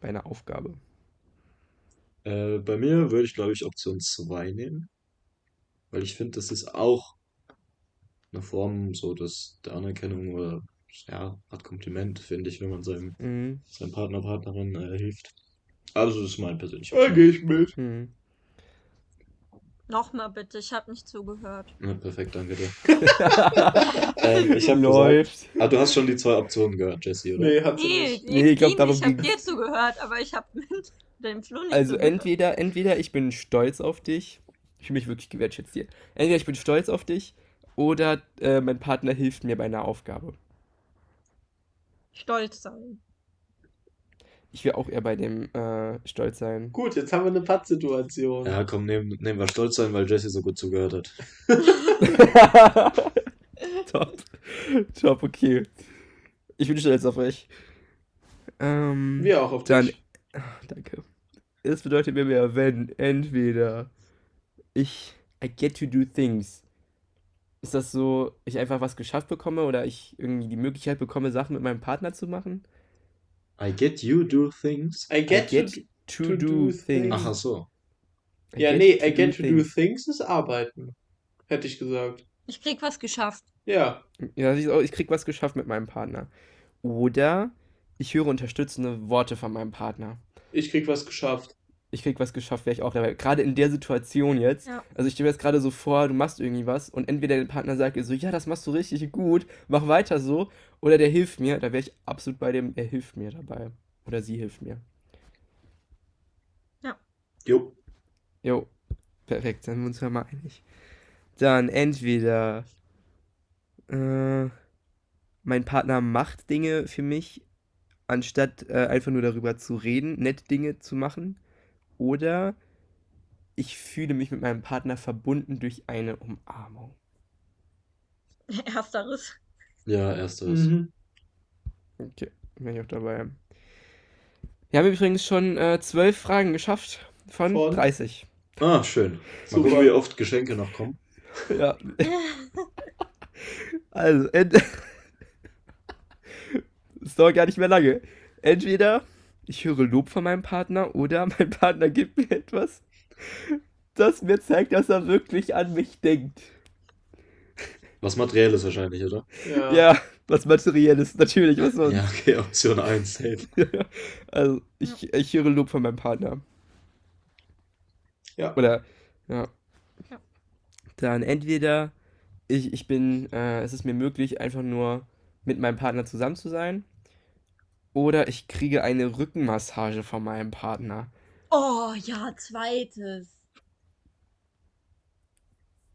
Bei einer Aufgabe. Äh, bei mir würde ich, glaube ich, Option 2 nehmen. Weil ich finde, das ist auch eine Form so des, der Anerkennung oder ja, Art Kompliment, finde ich, wenn man seinem, Mhm. seinem Partner, Partnerin äh, hilft. Also das ist mein persönlicher Da gehe ich mit. Mhm. Nochmal bitte, ich habe nicht zugehört. Ja, perfekt, danke dir. ähm, ich habe gesagt, Läuft. ah, du hast schon die zwei Optionen gehört, Jesse, oder? Nee, hat sie Nee, nicht. Nee, ich glaub, ihm darum ich habe dir zugehört, aber ich habe mit dem Flo nicht Also zugehört. entweder, entweder ich bin stolz auf dich, ich fühle mich wirklich gewertschätzt hier. Entweder ich bin stolz auf dich oder äh, mein Partner hilft mir bei einer Aufgabe. Stolz sein. Ich will auch eher bei dem äh, stolz sein. Gut, jetzt haben wir eine Pattsituation. Ja, komm, nehmen, nehmen wir stolz sein, weil Jesse so gut zugehört hat. Top. Top, okay. Ich bin stolz auf euch. Ähm, Wir auch auf Dann, dich. danke. Es bedeutet mir mehr, wenn entweder ich I get to do things. Ist das so, ich einfach was geschafft bekomme oder ich irgendwie die Möglichkeit bekomme, Sachen mit meinem Partner zu machen? I get you do things. I get, I get to, to, to do, do things. things. Ach, so. I Ja, nee, I get to do things. things ist arbeiten. Hätte ich gesagt. Ich krieg was geschafft. Ja. Ja, ich krieg was geschafft mit meinem Partner. Oder ich höre unterstützende Worte von meinem Partner. Ich krieg was geschafft. Ich krieg was geschafft, wäre ich auch dabei. Gerade in der Situation jetzt. Ja. Also ich stelle mir jetzt gerade so vor, du machst irgendwie was und entweder der Partner sagt dir so, ja, das machst du richtig gut, mach weiter so. Oder der hilft mir, da wäre ich absolut bei dem, er hilft mir dabei. Oder sie hilft mir. Jo. Jo, perfekt, dann sind wir uns ja mal einig. Dann entweder äh, mein Partner macht Dinge für mich, anstatt äh, einfach nur darüber zu reden, nett Dinge zu machen. Oder ich fühle mich mit meinem Partner verbunden durch eine Umarmung. Ersteres. Ja, ersteres. Mhm. Okay, bin ich auch dabei. Wir haben übrigens schon äh, zwölf Fragen geschafft von, Von? 30. Ah, schön. Mal Super. gucken, wie oft Geschenke noch kommen. Ja. Also, es dauert gar nicht mehr lange. Entweder ich höre Lob von meinem Partner oder mein Partner gibt mir etwas, das mir zeigt, dass er wirklich an mich denkt. Was Materielles wahrscheinlich, oder? Ja. Ja, was Materielles, natürlich, was. Ja, okay, Option 1, safe. Also, ich, ich höre Lob von meinem Partner. Ja. Oder, ja. Ja. Dann entweder ich, ich bin, äh, es ist mir möglich, einfach nur mit meinem Partner zusammen zu sein. Oder ich kriege eine Rückenmassage von meinem Partner. Oh ja, zweites.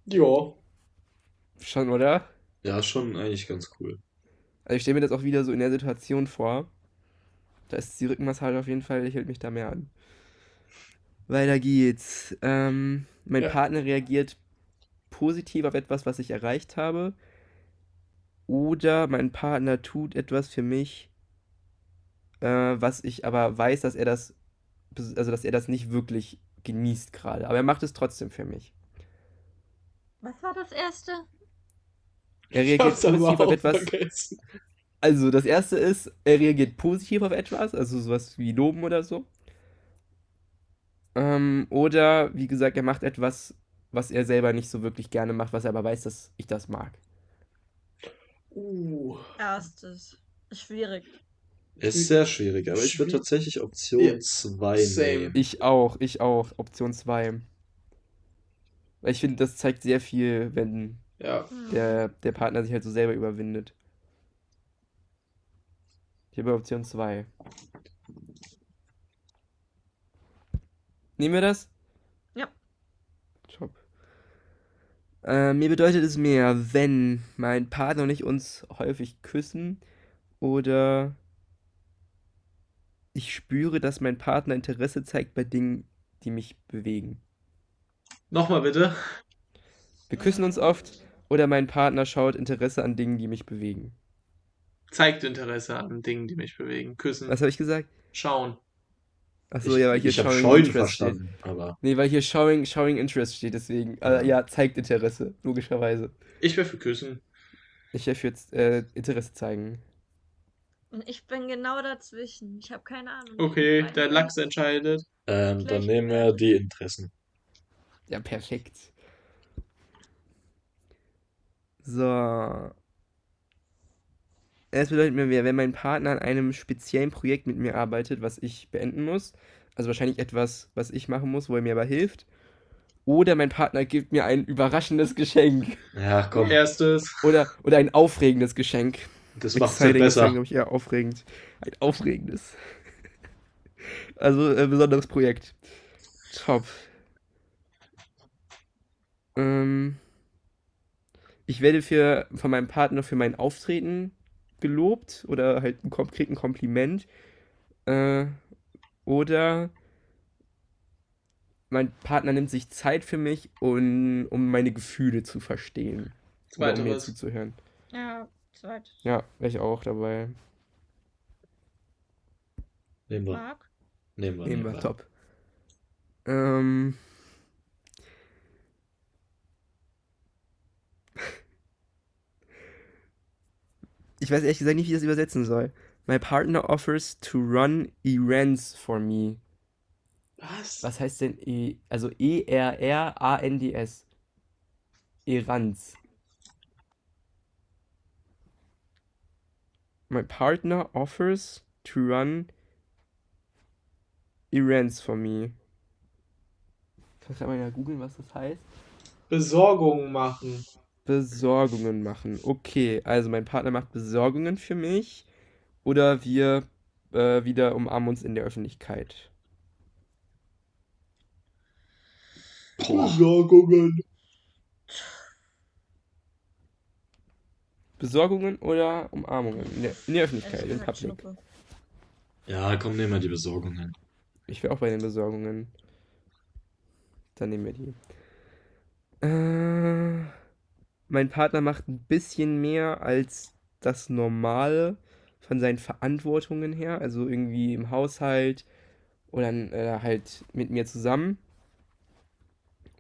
Ja. Schon, oder? Ja, schon eigentlich ganz cool. Also ich stelle mir das auch wieder so in der Situation vor. Da ist die Rückenmassage auf jeden Fall, ich hält mich da mehr an. Weiter geht's. Ähm, mein Ja. Partner reagiert positiv auf etwas, was ich erreicht habe. Oder mein Partner tut etwas für mich, äh, was ich aber weiß, dass er das, also dass er das nicht wirklich genießt gerade. Aber er macht es trotzdem für mich. Was war das erste? Er reagiert positiv auf etwas. vergessen. Also, das erste ist, er reagiert positiv auf etwas, also sowas wie Loben oder so. Ähm, oder, wie gesagt, er macht etwas, was er selber nicht so wirklich gerne macht, was er aber weiß, dass ich das mag. Uh. Erstes. Schwierig. Ist sehr schwierig, aber ich würde tatsächlich Option 2 same. nehmen. Ich auch, ich auch. Option 2. Weil ich finde, das zeigt sehr viel, wenn Ja. Der, der Partner sich halt so selber überwindet. Ich habe Option 2. Nehmen wir das? Ja. Top. Äh, mir bedeutet es mehr, wenn mein Partner und ich uns häufig küssen oder ich spüre, dass mein Partner Interesse zeigt bei Dingen, die mich bewegen. Nochmal bitte. Wir küssen uns oft oder mein Partner schaut Interesse an Dingen, die mich bewegen. Zeigt Interesse an Dingen, die mich bewegen. Küssen. Was habe ich gesagt? Schauen. Achso, ja, weil hier ich Showing Scheuen Interest steht. aber Nee, weil hier Showing, Showing Interest steht, deswegen. Ja. Äh, ja, zeigt Interesse, logischerweise. Ich wäre für Küssen. Ich helfe jetzt äh, Interesse zeigen. Und ich bin genau dazwischen. Ich habe keine Ahnung. Okay, der Lachs entscheidet. ähm, dann nehmen wir die Interessen. Ja, perfekt. So. Es bedeutet mir wenn mein Partner an einem speziellen Projekt mit mir arbeitet, was ich beenden muss, also wahrscheinlich etwas, was ich machen muss, wo er mir aber hilft, Oder mein Partner gibt mir ein überraschendes Geschenk. Ja, komm, Erstes. Oder, oder ein aufregendes Geschenk. Das Exciting ist dann, besser. glaube ich, eher aufregend. Ein aufregendes. Also, äh, besonderes Projekt. Top. Ähm, ich werde für, von meinem Partner für mein Auftreten gelobt oder halt ein konkreten Kompliment. Äh, oder mein Partner nimmt sich Zeit für mich, um, um meine Gefühle zu verstehen. Oder um mir Zweiteres. zuzuhören. Ja, zweit. Ja, wäre ich auch dabei. Nehmen wir. Marc? Nehmen wir. Nehmen wir, top. Ähm. Ich weiß ehrlich gesagt nicht, wie ich das übersetzen soll. My partner offers to run errands for me. Was? Was heißt denn E? Also E-R-R-A-N-D-S. Errands. My partner offers to run errands for me. Ich kann mal ja googeln, was das heißt. Besorgung machen. Besorgungen machen. Okay, also mein Partner macht Besorgungen für mich. Oder wir äh, wieder umarmen uns in der Öffentlichkeit. Besorgungen. Besorgungen oder Umarmungen in der, in der Öffentlichkeit, in gesagt, Public. Schnuppe. ja, komm, nehmen wir die Besorgungen. Ich wäre auch bei den Besorgungen. Dann nehmen wir die. Äh, mein Partner macht ein bisschen mehr als das Normale von seinen Verantwortungen her. Also irgendwie im Haushalt oder äh, halt mit mir zusammen.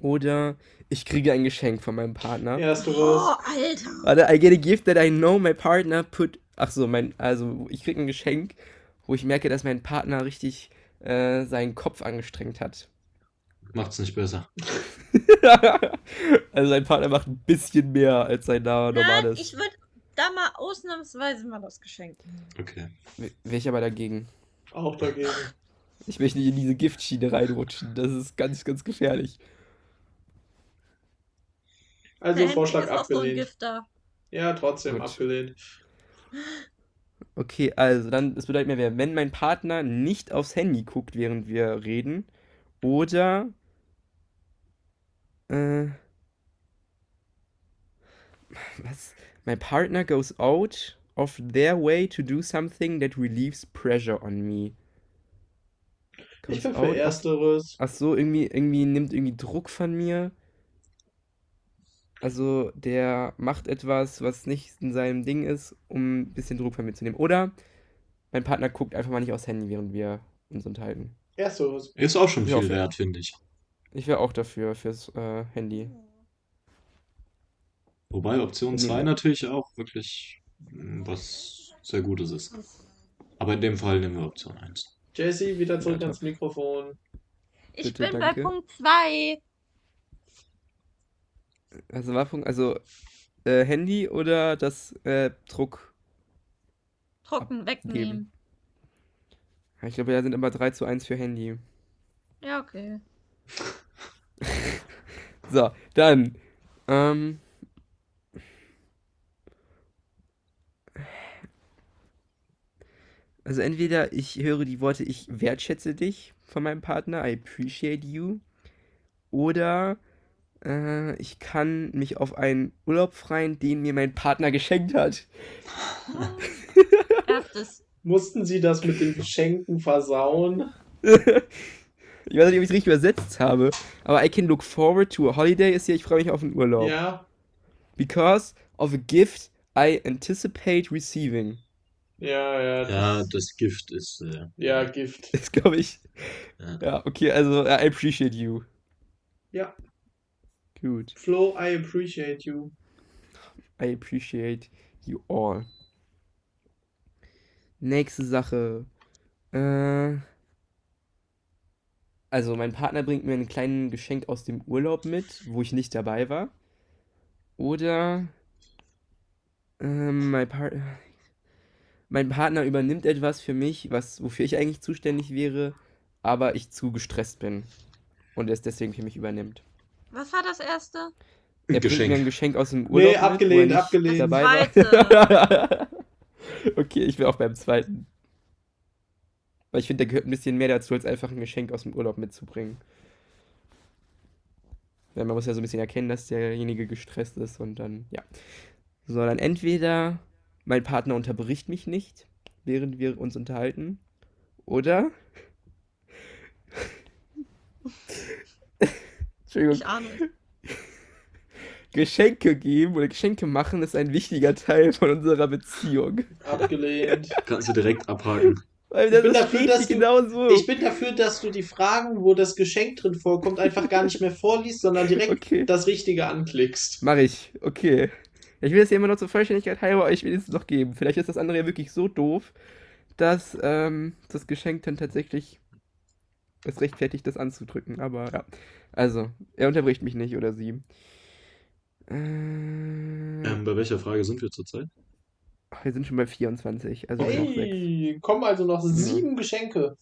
Oder ich kriege ein Geschenk von meinem Partner. Ersteres. Oh, Alter. Warte, I get a gift that I know my partner put. Ach so, mein, also ich krieg ein Geschenk, wo ich merke, dass mein Partner richtig äh, seinen Kopf angestrengt hat. Macht's nicht besser. also sein Partner macht ein bisschen mehr als sein Name normal ist. ich würde da mal ausnahmsweise mal das Geschenk nehmen. Okay. Wäre ich aber dagegen. Auch dagegen. Ich möchte nicht in diese Giftschiene reinrutschen. Das ist ganz, ganz gefährlich. Also Der Vorschlag so abgelehnt. Gifter. Ja, trotzdem Gut. abgelehnt. Okay, also dann, das bedeutet mir, wenn mein Partner nicht aufs Handy guckt, während wir reden, oder äh, was? My partner goes out of their way to do something that relieves pressure on me. Ich Goes bin für Ersteres. Ach so, irgendwie, irgendwie nimmt irgendwie Druck von mir. Also der macht etwas, was nicht in seinem Ding ist, um ein bisschen Druck von mir zu nehmen. Oder mein Partner guckt einfach mal nicht aufs Handy, während wir uns unterhalten. Ersteres. Ist auch schon Ja, viel wert, finde ich. Ich wäre auch dafür, fürs äh, Handy. Wobei Option Nee. 2 natürlich auch wirklich mm, was sehr Gutes ist. Aber in dem Fall nehmen wir Option 1. Jesse, wieder zurück Ja, ans Mikrofon. Ich Bitte, bin danke. bei Punkt 2. Also war Punkt, also äh, Handy oder das äh, Druck. Trocken wegnehmen. Ja, Ich glaube, da sind immer 3 zu 1 für Handy. Ja, okay. So, dann. Ähm, also entweder ich höre die Worte ich wertschätze dich von meinem Partner, I appreciate you, oder äh, ich kann mich auf einen Urlaub freuen, den mir mein Partner geschenkt hat. Erstes. Mussten sie das mit den Geschenken versauen? Ich weiß nicht, ob ich es richtig übersetzt habe, aber I can look forward to a holiday ist ja, ich freue mich auf einen Urlaub. Ja. Because of a gift I anticipate receiving. Ja, ja. Ja, Das, das Gift ist. Äh, ja, Gift. Ist, glaube ich. Ja. Ja, okay, also I appreciate you. Ja. Gut. Flo, I appreciate you. I appreciate you all. Nächste Sache. Äh, also mein Partner bringt mir ein kleines Geschenk aus dem Urlaub mit, wo ich nicht dabei war. Oder ähm, mein, Par mein Partner übernimmt etwas für mich, was, wofür ich eigentlich zuständig wäre, aber ich zu gestresst bin. Und es deswegen für mich übernimmt. Was war das erste? Er bringt mir Geschenk. ein Geschenk aus dem Urlaub. mit, er abgelehnt, nicht abgelehnt. Dabei Zweite. okay, ich bin auch beim zweiten. Weil ich finde, da gehört ein bisschen mehr dazu, als einfach ein Geschenk aus dem Urlaub mitzubringen. Weil man muss ja so ein bisschen erkennen, dass derjenige gestresst ist und dann, ja. So, dann entweder mein Partner unterbricht mich nicht, während wir uns unterhalten, oder Entschuldigung, Ich ahne. es. Geschenke geben oder Geschenke machen ist ein wichtiger Teil von unserer Beziehung. Abgelehnt. Kannst du direkt abhaken. Weil Ich das bin ist dafür, dass du- genau so. Ich bin dafür, dass du die Fragen, wo das Geschenk drin vorkommt, einfach gar nicht mehr vorliest, sondern direkt Okay. das Richtige anklickst. Mach ich. Okay. Ich will es ja immer noch zur Vollständigkeit halber euch wenigstens noch geben. Vielleicht ist das andere ja wirklich so doof, dass ähm, das Geschenk dann tatsächlich es rechtfertigt, das anzudrücken. Aber ja. Also, er unterbricht mich nicht oder sie. Äh, Ähm, bei welcher Frage sind wir zurzeit? ach, wir sind schon bei 24, also. Hey, kommen also noch sieben Geschenke.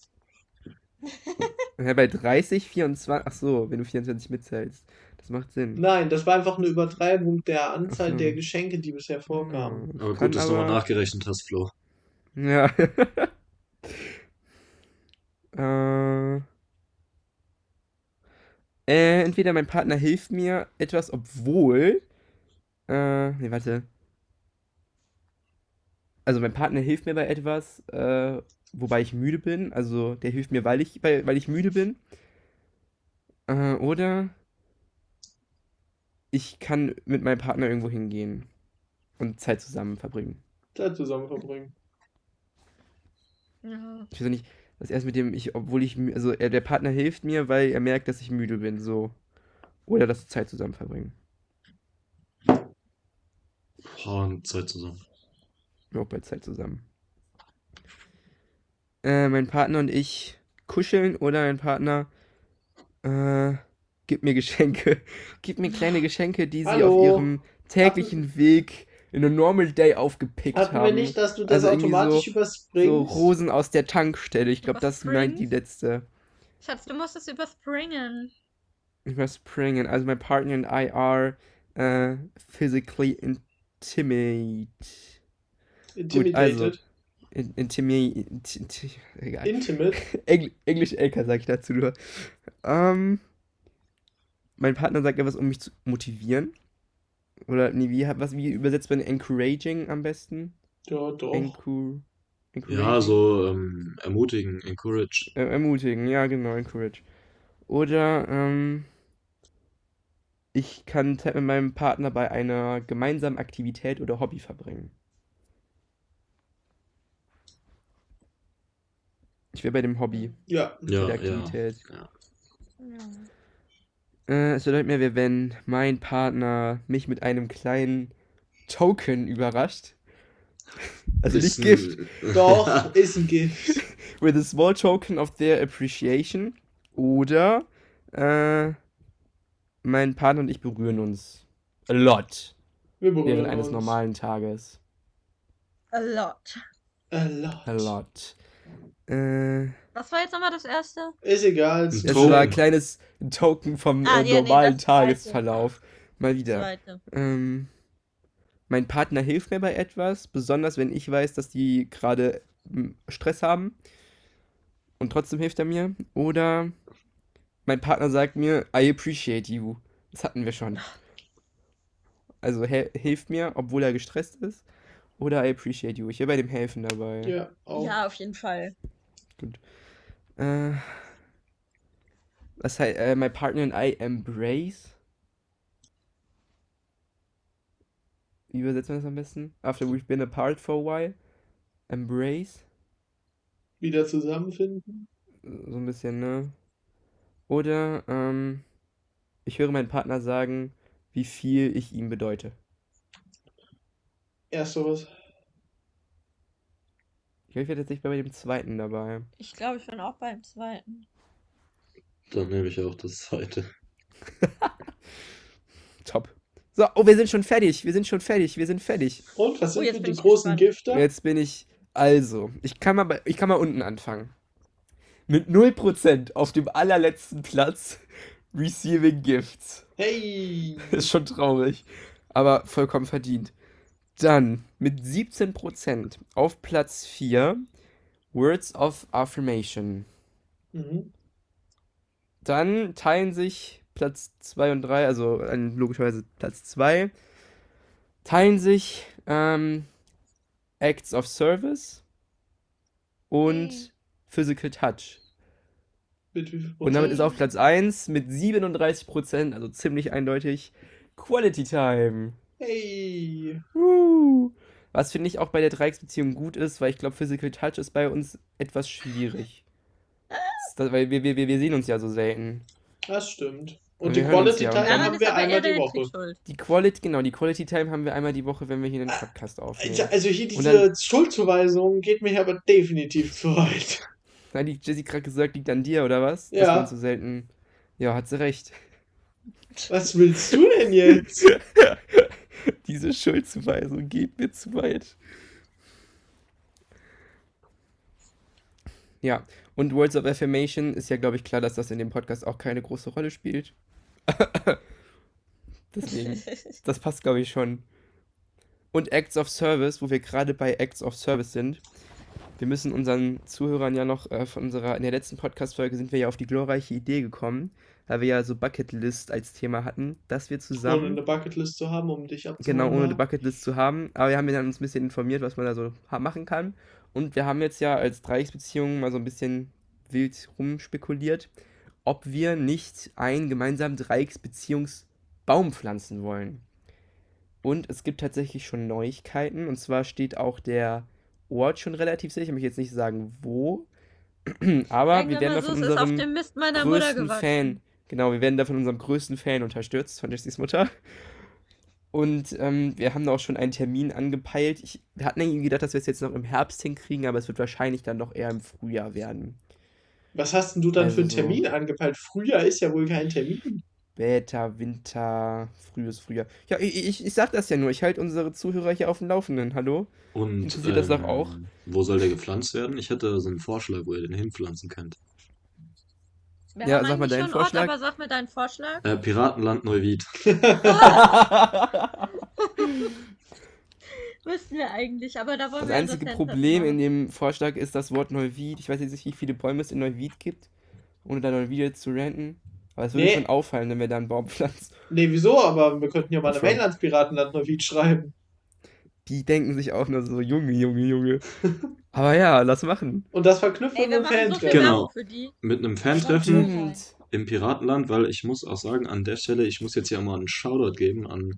Ja, bei 30, 24. Ach so, wenn du 24 mitzählst. Das macht Sinn. Nein, das war einfach eine Übertreibung der Anzahl so. der Geschenke, die bisher vorkamen. Aber gut, dass du mal aber- nachgerechnet hast, Flo. Ja. äh, äh, entweder mein Partner hilft mir etwas, obwohl. Äh, nee, warte. Also mein Partner hilft mir bei etwas, äh, wobei ich müde bin. Also der hilft mir, weil ich, weil, weil ich müde bin. Äh, oder ich kann mit meinem Partner irgendwo hingehen und Zeit zusammen verbringen. Zeit zusammen verbringen. Ja. Ich weiß nicht, das erst mit dem, ich, obwohl ich, also er, der Partner hilft mir, weil er merkt, dass ich müde bin, so. Oder dass wir Zeit zusammen verbringen. Boah, und Zeit zusammen. Ja, Auch bei Zeit zusammen. Äh, mein Partner und ich kuscheln oder mein Partner äh, gibt mir Geschenke. gibt mir kleine Geschenke, die sie Hallo? auf ihrem täglichen Weg in einem Normal Day aufgepickt Hatten wir haben. nicht, dass du das Also automatisch so- überspringst? So Rosen aus der Tankstelle. Ich glaube, das meint die Überspringen? letzte. Schatz, du musst es überspringen. Überspringen. Also mein Partner and I are äh, physically intimate. Intimidated. also- In, intimate. Int, int, egal. Intimate. Engl Englisch LK sag ich dazu nur. Ähm, mein Partner sagt etwas, um mich zu motivieren. Oder, nee, wie, was, wie übersetzt man encouraging am besten? Ja, doch. Encour Ja, so ähm, ermutigen, encourage. Äh, ermutigen, ja, genau, encourage. Oder, ähm, ich kann Zeit mit meinem Partner bei einer gemeinsamen Aktivität oder Hobby verbringen. Ich wäre bei dem Hobby, Ja. bei Ja, der ja. Aktivität. Ja. Äh, es bedeutet mir, wenn mein Partner mich mit einem kleinen Token überrascht. Also nicht Ist ein- Gift. Doch, ist ein Gift. With a small token of their appreciation. Oder äh, mein Partner und ich berühren uns. A lot. Wir berühren Während eines uns. normalen Tages. A lot. A lot. A lot. Äh, Was war jetzt nochmal das erste? Ist egal. Ein es Token. war ein kleines Token vom Ah, äh, ja, nee, normalen das zweite. Tagesverlauf. Mal wieder. Ähm, mein Partner hilft mir bei etwas, besonders wenn ich weiß, dass die gerade mm, Stress haben. Und trotzdem hilft er mir. Oder mein Partner sagt mir, I appreciate you. Das hatten wir schon. Also hilft mir, obwohl er gestresst ist. Oder I appreciate you. Ich wäre bei dem Helfen dabei. Ja, auch. Ja, auf jeden Fall. Äh, was heißt, äh, my partner and I embrace? Wie übersetzt man das am besten? After we've been apart for a while. Embrace? Wieder zusammenfinden. So ein bisschen, ne? Oder, ähm, ich höre meinen Partner sagen, wie viel ich ihm bedeute. Ich glaube, ich werde tatsächlich bei dem zweiten dabei. Ich glaube, ich bin auch beim zweiten. Dann nehme ich auch das zweite. Top. So, oh, wir sind schon fertig. Wir sind schon fertig. Wir sind fertig. Und was Oh, sind bin die großen gespannt. Gifte? Jetzt bin ich. Also, ich kann mal, bei, ich kann mal unten anfangen. Mit 0% auf dem allerletzten Platz Receiving Gifts. Hey! Ist schon traurig, aber vollkommen verdient. Dann mit 17% auf Platz 4 Words of Affirmation. Mhm. Dann teilen sich Platz 2 und 3, also äh, logischerweise Platz 2, teilen sich ähm, Acts of Service und Yay. Physical Touch. Und damit ist auf Platz 1 mit 37%, also ziemlich eindeutig, Quality Time. Hey! Was finde ich auch bei der Dreiecksbeziehung gut ist, weil ich glaube, Physical Touch ist bei uns etwas schwierig. Das, weil wir, wir, wir sehen uns ja so selten. Das stimmt. Und Wir die Quality ja. Time haben wir einmal die Woche. schuld. Die Quality, genau, die Quality Time haben wir einmal die Woche, wenn wir hier einen Podcast aufnehmen. Also, hier Und diese dann- Schuldzuweisung geht mir hier aber definitiv zu weit. Nein, die Jessie gerade gesagt, liegt an dir, oder was? Dass Ja. wir uns so selten. Ja, hat sie recht. Was willst du denn jetzt? Diese Schuldzuweisung geht mir zu weit. Ja, und Words of Affirmation ist ja, glaube ich, klar, dass das in dem Podcast auch keine große Rolle spielt. Deswegen, das passt, glaube ich, schon. Und Acts of Service, wo wir gerade bei Acts of Service sind. Wir müssen unseren Zuhörern ja noch äh, von unserer, in der letzten Podcast-Folge sind wir ja auf die glorreiche Idee gekommen, da wir ja so Bucketlist als Thema hatten, dass wir zusammen. Ohne eine Bucketlist zu haben, um dich abzuholen. Genau, ohne eine Bucketlist zu haben. Aber wir haben ja dann uns ein bisschen informiert, was man da so machen kann. Und wir haben jetzt ja als Dreiecksbeziehung mal so ein bisschen wild rumspekuliert, ob wir nicht einen gemeinsamen Dreiecksbeziehungsbaum pflanzen wollen. Und es gibt tatsächlich schon Neuigkeiten. Und zwar steht auch der Ort schon relativ sicher. Ich möchte jetzt nicht sagen, wo. Aber wir werden da so, auf unserem dem Mist meiner Mutter größten. Fan. Genau, wir werden da von unserem größten Fan unterstützt, von Jessys Mutter. Und ähm, wir haben da auch schon einen Termin angepeilt. Ich, wir hatten irgendwie gedacht, dass wir es jetzt noch im Herbst hinkriegen, aber es wird wahrscheinlich dann doch eher im Frühjahr werden. Was hast denn du dann für einen Also so- Termin angepeilt? Frühjahr ist ja wohl kein Termin. Später, Winter, frühes Frühjahr. Ja, ich, ich, ich sag das ja nur. Ich halte unsere Zuhörer hier auf dem Laufenden. Hallo? Und Interessiert das doch auch? ähm, wo soll der gepflanzt werden? Ich hätte so einen Vorschlag, wo ihr den hinpflanzen könnt. Wir Ja, haben sag mal deinen schon einen Ort, Vorschlag. aber sag mir deinen Vorschlag. Äh, Piratenland Neuwied. Müssten wir eigentlich, aber da wollen Das wir unser einzige Problem machen. in dem Vorschlag ist das Wort Neuwied. Ich weiß jetzt nicht, wie viele Bäume es in Neuwied gibt, ohne da Neuwied jetzt zu ranten. Aber es würde Nee. schon auffallen, wenn wir da einen Baum pflanzen. Nee, wieso? Aber wir könnten ja mal eine. Mainlandspiratenland Neuwied schreiben. Die denken sich auch nur so, Junge, Junge, Junge. Aber ja, lass machen. Und das Ey, wir wir mit so viel Fantreffen. Genau. Mit einem Fan-Treffen im Piratenland, weil ich muss auch sagen, an der Stelle, ich muss jetzt hier mal einen Shoutout geben an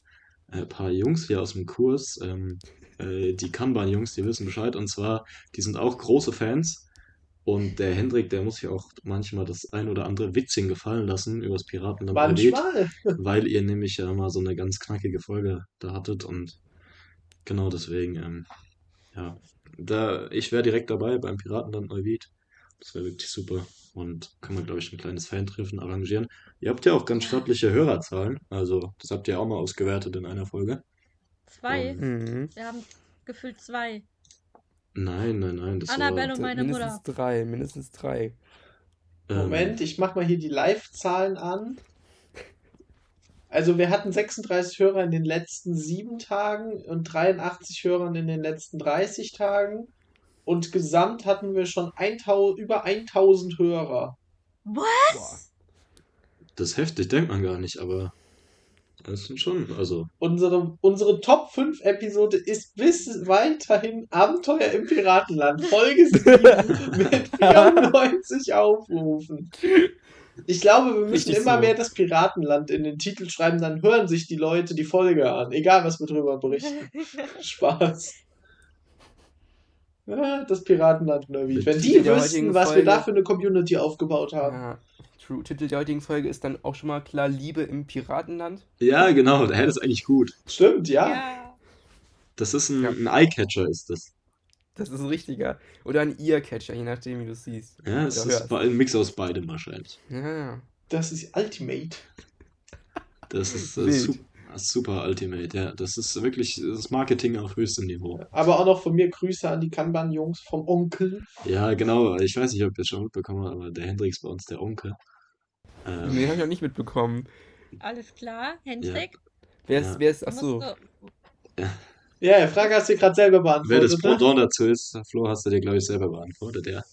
äh, ein paar Jungs hier aus dem Kurs. Ähm, äh, die Kanban-Jungs, die wissen Bescheid. Und zwar, die sind auch große Fans. Und der Hendrik, der muss ja auch manchmal das ein oder andere Witzchen gefallen lassen übers Piratenland Neuwied. Manchmal. weil ihr nämlich ja mal so eine ganz knackige Folge da hattet und genau deswegen, ähm, ja, da, ich wäre direkt dabei beim Piratenland Neuwied. Das wäre wirklich super und können wir, glaube ich, ein kleines Fan-Treffen arrangieren. Ihr habt ja auch ganz stattliche Hörerzahlen, also das habt ihr auch mal ausgewertet in einer Folge. Zwei. Und- Mhm. Wir haben gefühlt zwei. Nein, nein, nein, das Annabelle war, und meine mindestens Mutter. drei, mindestens drei. ähm, Moment, ich mach mal hier die Live-Zahlen an. Also wir hatten 36 Hörer in den letzten sieben Tagen und 83 Hörern in den letzten 30 Tagen. Und gesamt hatten wir schon 1000, über 1000 Hörer. Was? das ist heftig, denkt man gar nicht, aber das sind schon, also Unsere, unsere Top 5 Episode ist bis weiterhin Abenteuer im Piratenland, Folge 7 mit 94 Aufrufen. Ich glaube, wir müssen Richtig immer so. mehr das Piratenland in den Titel schreiben, dann hören sich die Leute die Folge an, egal was wir drüber berichten. Spaß. Ja, das Piratenland Neuwied. Wenn die wüssten, was wir Folge. da für eine Community aufgebaut haben. Ja, true. Titel der heutigen Folge ist dann auch schon mal klar Liebe im Piratenland. ja, genau, der ist eigentlich gut. Stimmt, ja. Ja. Das ist ein, Ja. ein Eye-Catcher, ist das. Das ist ein richtiger. Oder ein Earcatcher, je nachdem, wie du es siehst. Ja, es ist ein Mix aus beidem wahrscheinlich. Ja, ja. Das ist Ultimate. Das ist äh, super, super Ultimate, ja. Das ist wirklich das Marketing auf höchstem Niveau. Aber auch noch von mir Grüße an die Kanban-Jungs vom Onkel. Ja, genau. Ich weiß nicht, ob ihr es schon mitbekommen habt, aber der Hendrik ist bei uns der Onkel. Ähm, Nee, habe ich noch nicht mitbekommen. Alles klar, Hendrik? Wer ist, Ja. wer ist, achso. du- Ja, die Frage hast du gerade selber wer beantwortet. das ne? Pendant dazu ist, Flo, hast du dir, glaube ich, selber beantwortet, ja.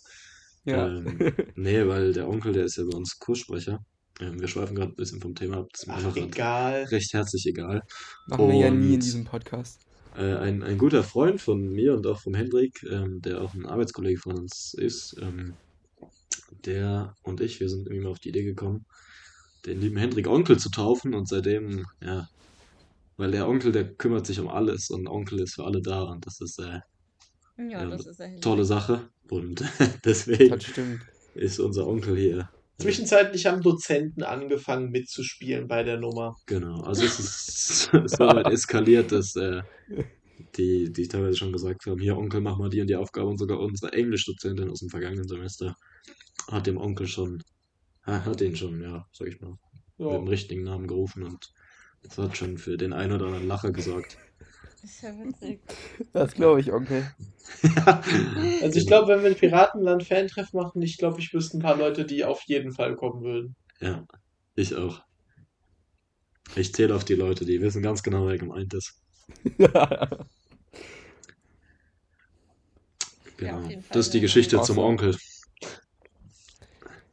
Ja. Ähm, nee, weil der Onkel, der ist ja bei uns Kurssprecher. Ähm, wir schweifen gerade ein bisschen vom Thema ab. Das ist mir Ach, egal. recht herzlich egal. Machen wir ja nie in Und- diesem Podcast. Äh, ein, ein guter Freund von mir und auch vom Hendrik, ähm, der auch ein Arbeitskollege von uns ist, ähm, der und ich, wir sind irgendwie mal auf die Idee gekommen, den lieben Hendrik Onkel zu taufen und seitdem, ja, weil der Onkel, der kümmert sich um alles und Onkel ist für alle da und das ist äh, Ja, Ja, das ist Hendrik. tolle Sache und deswegen Das stimmt. ist unser Onkel hier. Zwischenzeitlich haben Dozenten angefangen mitzuspielen bei der Nummer. Genau, also es ist so weit eskaliert, dass äh, die, die teilweise schon gesagt haben, hier Onkel, mach mal die und die Aufgabe und sogar unsere Englischdozentin aus dem vergangenen Semester hat dem Onkel schon, ha- hat den schon, ja, sag ich mal, mit Ja. dem richtigen Namen gerufen und das hat schon für den einen oder anderen Lacher gesorgt. Ist ja witzig. Das glaube ich, Onkel. Also ich glaube, wenn wir ein Piratenland-Fan-Treff machen, ich glaube, ich wüsste ein paar Leute, die auf jeden Fall kommen würden. Ja, ich auch. Ich zähle auf die Leute, die wissen ganz genau, wer gemeint ist. Genau. Fall Das ist die Geschichte zum. Onkel.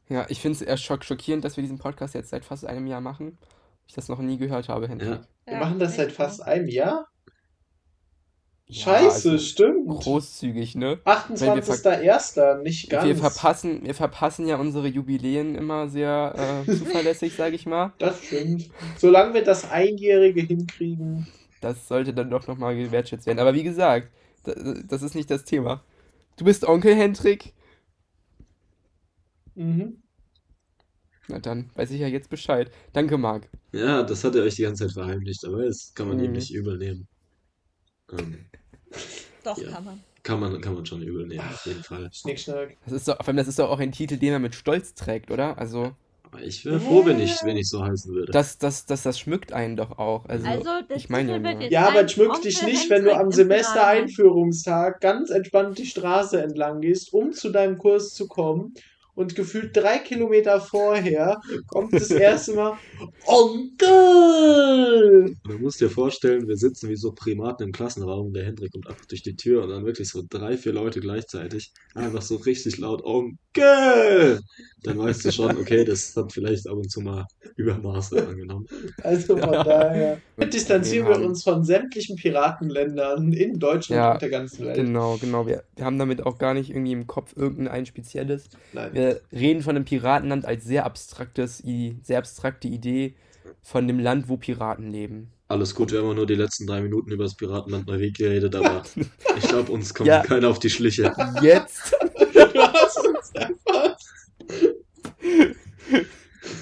Ja, ich finde es eher schock schockierend, dass wir diesen Podcast jetzt seit fast einem Jahr machen. Ich das noch nie gehört habe, Hendrik. Ja. Wir machen das seit fast einem Jahr? Ja, Scheiße, also stimmt. Großzügig, ne? 28.01. nicht ganz. Wir verpassen, wir verpassen ja unsere Jubiläen immer sehr äh, zuverlässig, sage ich mal. Das stimmt. Solange wir das Einjährige hinkriegen. Das sollte dann doch nochmal gewertschätzt werden. Aber wie gesagt, das, das ist nicht das Thema. Du bist Onkel Hendrik? Mhm. Na dann weiß ich ja jetzt Bescheid. Danke, Marc. Ja, das hat er euch die ganze Zeit verheimlicht, aber das kann man ihm Mhm. nicht übel nehmen. Ähm, Doch, Ja. kann man. kann man, kann man schon übel nehmen, auf jeden Fall. Schnickschnack. Das ist doch, vor allem, das ist doch auch ein Titel, den er mit Stolz trägt, oder? Also, ich wäre froh, wenn ich, wenn ich so heißen würde. das, das, das, das schmückt einen doch auch. Also, Also, das ich meine ja nur. Ja, aber es schmückt Onkel dich nicht, wenn du am Semestereinführungstag ganz entspannt die Straße entlang gehst, um zu deinem Kurs zu kommen. Und gefühlt drei Kilometer vorher kommt das erste Mal Onkel! Du musst dir vorstellen, wir sitzen wie so Primaten im Klassenraum und der Hendrik kommt einfach durch die Tür und dann wirklich so drei, vier Leute gleichzeitig einfach so richtig laut Onkel! Dann weißt du schon, okay, das hat vielleicht ab und zu mal Übermaße angenommen. Also von Ja. daher distanzieren wir uns von sämtlichen Piratenländern in Deutschland Ja, und der ganzen Welt. Genau, genau. Wir, wir haben damit auch gar nicht irgendwie im Kopf irgendein spezielles. Nein. Wir reden von einem Piratenland als sehr abstraktes, sehr abstrakte Idee von dem Land, wo Piraten leben. Alles gut, wir haben nur die letzten drei Minuten über das Piratenland Neuwied geredet, aber ich glaube, uns kommt Ja. keiner auf die Schliche. Jetzt, Du hast uns einfach.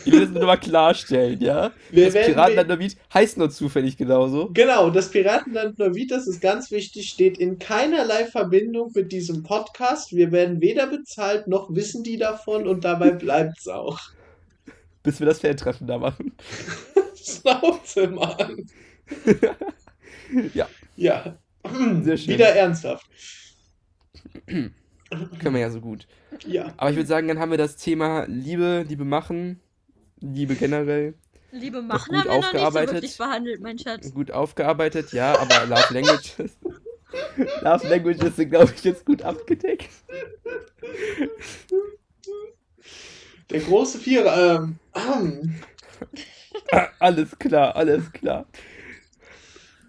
Ich will das nur mal klarstellen, ja? Wir Das werden- Piratenland Neuwied heißt nur zufällig genauso. Genau, das Piratenland Neuwied, das ist ganz wichtig, steht in keinerlei Verbindung mit diesem Podcast. Wir werden weder bezahlt, noch wissen die davon und dabei bleibt's auch. Bis wir das Fan-Treffen da machen. Schnauze, Mann. Ja. Ja. Sehr schön. Wieder ernsthaft. Können wir ja so gut. Ja. Aber ich würde sagen, dann haben wir das Thema Liebe, Liebe machen, Liebe generell Liebe machen gut haben wir noch nicht so behandelt, mein Schatz. gut aufgearbeitet, ja, aber Love Languages. Love Languages sind, glaube ich, jetzt gut abgedeckt. Der große Vierer. Ähm, ähm, Ah, alles klar, alles klar.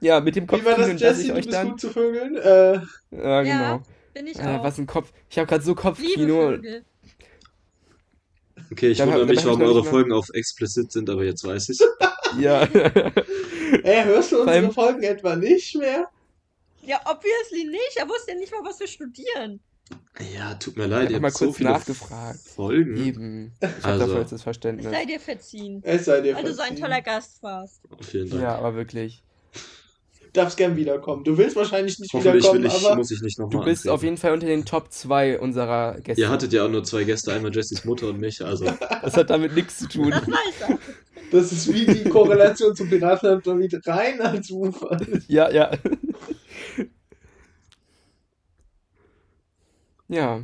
Ja, mit dem wie war das, Jesse? Du euch bist dann. gut zu vögeln? Äh, Ja, Ja, genau. Bin ich Äh, auch. was ein Kopf. Ich habe gerade so Liebe Kopfkino. Vögel. Okay, ich Dann wundere dann mich, hab ich warum eure Folgen auf explizit sind, aber jetzt weiß ich's. Ja. ey, hörst du unsere Folgen etwa nicht mehr? Ja, obviously nicht. Er wusste ja nicht mal, was wir studieren. Ja, tut mir leid, Ich ihr hab mal habt so kurz viele nachgefragt. Folgen. Eben. Ich habe Also. dafür jetzt das Es Verständnis. sei dir verziehen. Es sei dir Weil du so ein verziehen. toller Gast warst. Vielen Dank. Ja, aber wirklich. Darfst gern wiederkommen. Du willst wahrscheinlich nicht Hoffentlich wiederkommen, will ich, aber muss ich nicht Du nochmal bist auf jeden Fall unter den Top 2 unserer Gäste. Ihr hattet ja auch nur zwei Gäste, einmal Jessys Mutter und mich, also Das hat damit nichts zu tun. Das ist wie die Korrelation zum Piratenland Neuwied reiner Zufall. Ja, ja. Ja.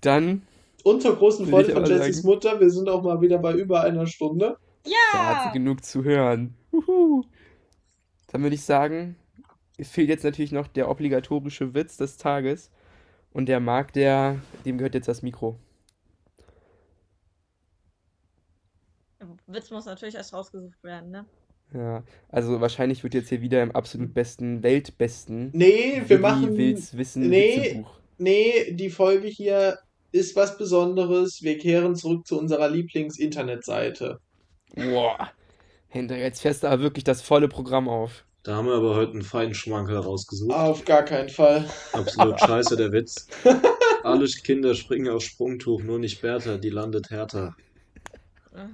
Dann Und zur großen Freude von Jessys sagen. Mutter, wir sind auch mal wieder bei über einer Stunde. Da hat sie Ja! genug zu hören. Uhu. Dann würde ich sagen, es fehlt jetzt natürlich noch der obligatorische Witz des Tages. Und der Marc, der, dem gehört jetzt das Mikro. Witz muss natürlich erst rausgesucht werden, ne? Ja, also wahrscheinlich wird jetzt hier wieder im absolut besten, weltbesten Nee, wir Willi machen. Wills Wissen Nee. Witzebuch. Nee, die Folge hier ist was Besonderes. Wir kehren zurück zu unserer Lieblings-Internetseite. Boah. Hendrik, jetzt fährst du aber wirklich das volle Programm auf. Da haben wir aber heute einen feinen Schmankerl rausgesucht. Auf gar keinen Fall. Absolut scheiße, der Witz. Alle Kinder springen aufs Sprungtuch, nur nicht Bertha, die landet härter.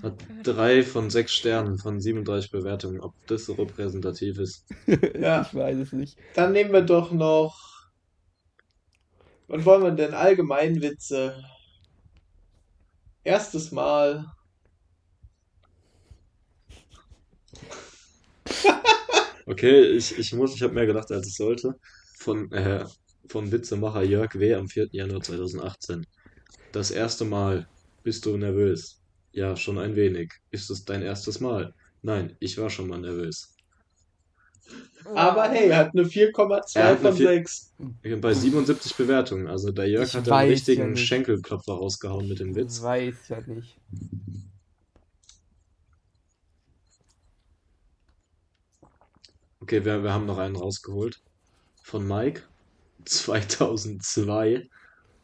Hat drei von sechs Sternen von 37 Bewertungen. Ob das so repräsentativ ist? Ja. Ich weiß es nicht. Dann nehmen wir doch noch. Was wollen wir denn? Allgemeinwitze. Erstes Mal. Okay, ich, ich muss, ich habe mehr gedacht, als ich sollte. Von, äh, von Witzemacher Jörg W. am 4. Januar 2018. Das erste Mal. Bist du nervös? Ja, schon ein wenig. Ist es dein erstes Mal? Nein, ich war schon mal nervös. Aber hey, er hat eine 4,2 Er hat eine von vier- 6. Bei 77 Bewertungen. Also der Jörg Ich hat einen ja richtigen nicht. Schenkelklopfer rausgehauen mit dem Witz. Weiß ja nicht. Okay, wir, wir haben noch einen rausgeholt. Von Mike. 2002.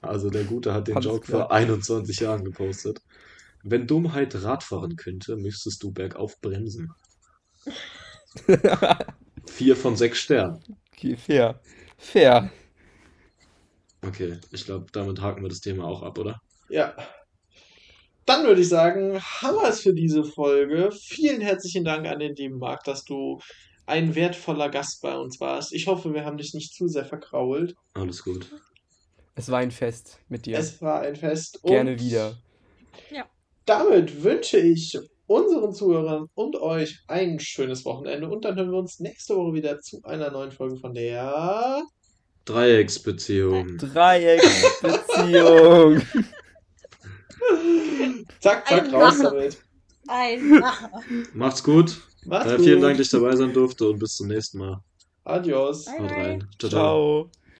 Also der Gute hat den Alles Joke klar. vor 21 Jahren gepostet. Wenn Dummheit Rad fahren könnte, müsstest du bergauf bremsen. Vier von sechs Sternen. Okay, fair. Fair. Okay, ich glaube, damit haken wir das Thema auch ab, oder? Ja. Dann würde ich sagen, haben wir es für diese Folge. Vielen herzlichen Dank an den lieben Marc, dass du ein wertvoller Gast bei uns warst. Ich hoffe, wir haben dich nicht zu sehr verkrault. Alles gut. Es war ein Fest mit dir. Es war ein Fest. Gerne wieder. Damit wünsche ich unseren Zuhörern und euch ein schönes Wochenende und dann hören wir uns nächste Woche wieder zu einer neuen Folge von der Dreiecksbeziehung. Dreiecksbeziehung. Zack, zack, Ein raus damit. Ein. Macht's gut. Macht's Äh, gut. vielen Dank, dass ich dabei sein durfte und bis zum nächsten Mal. Adios. Bye, Haut rein. Ciao, ciao. Ciao.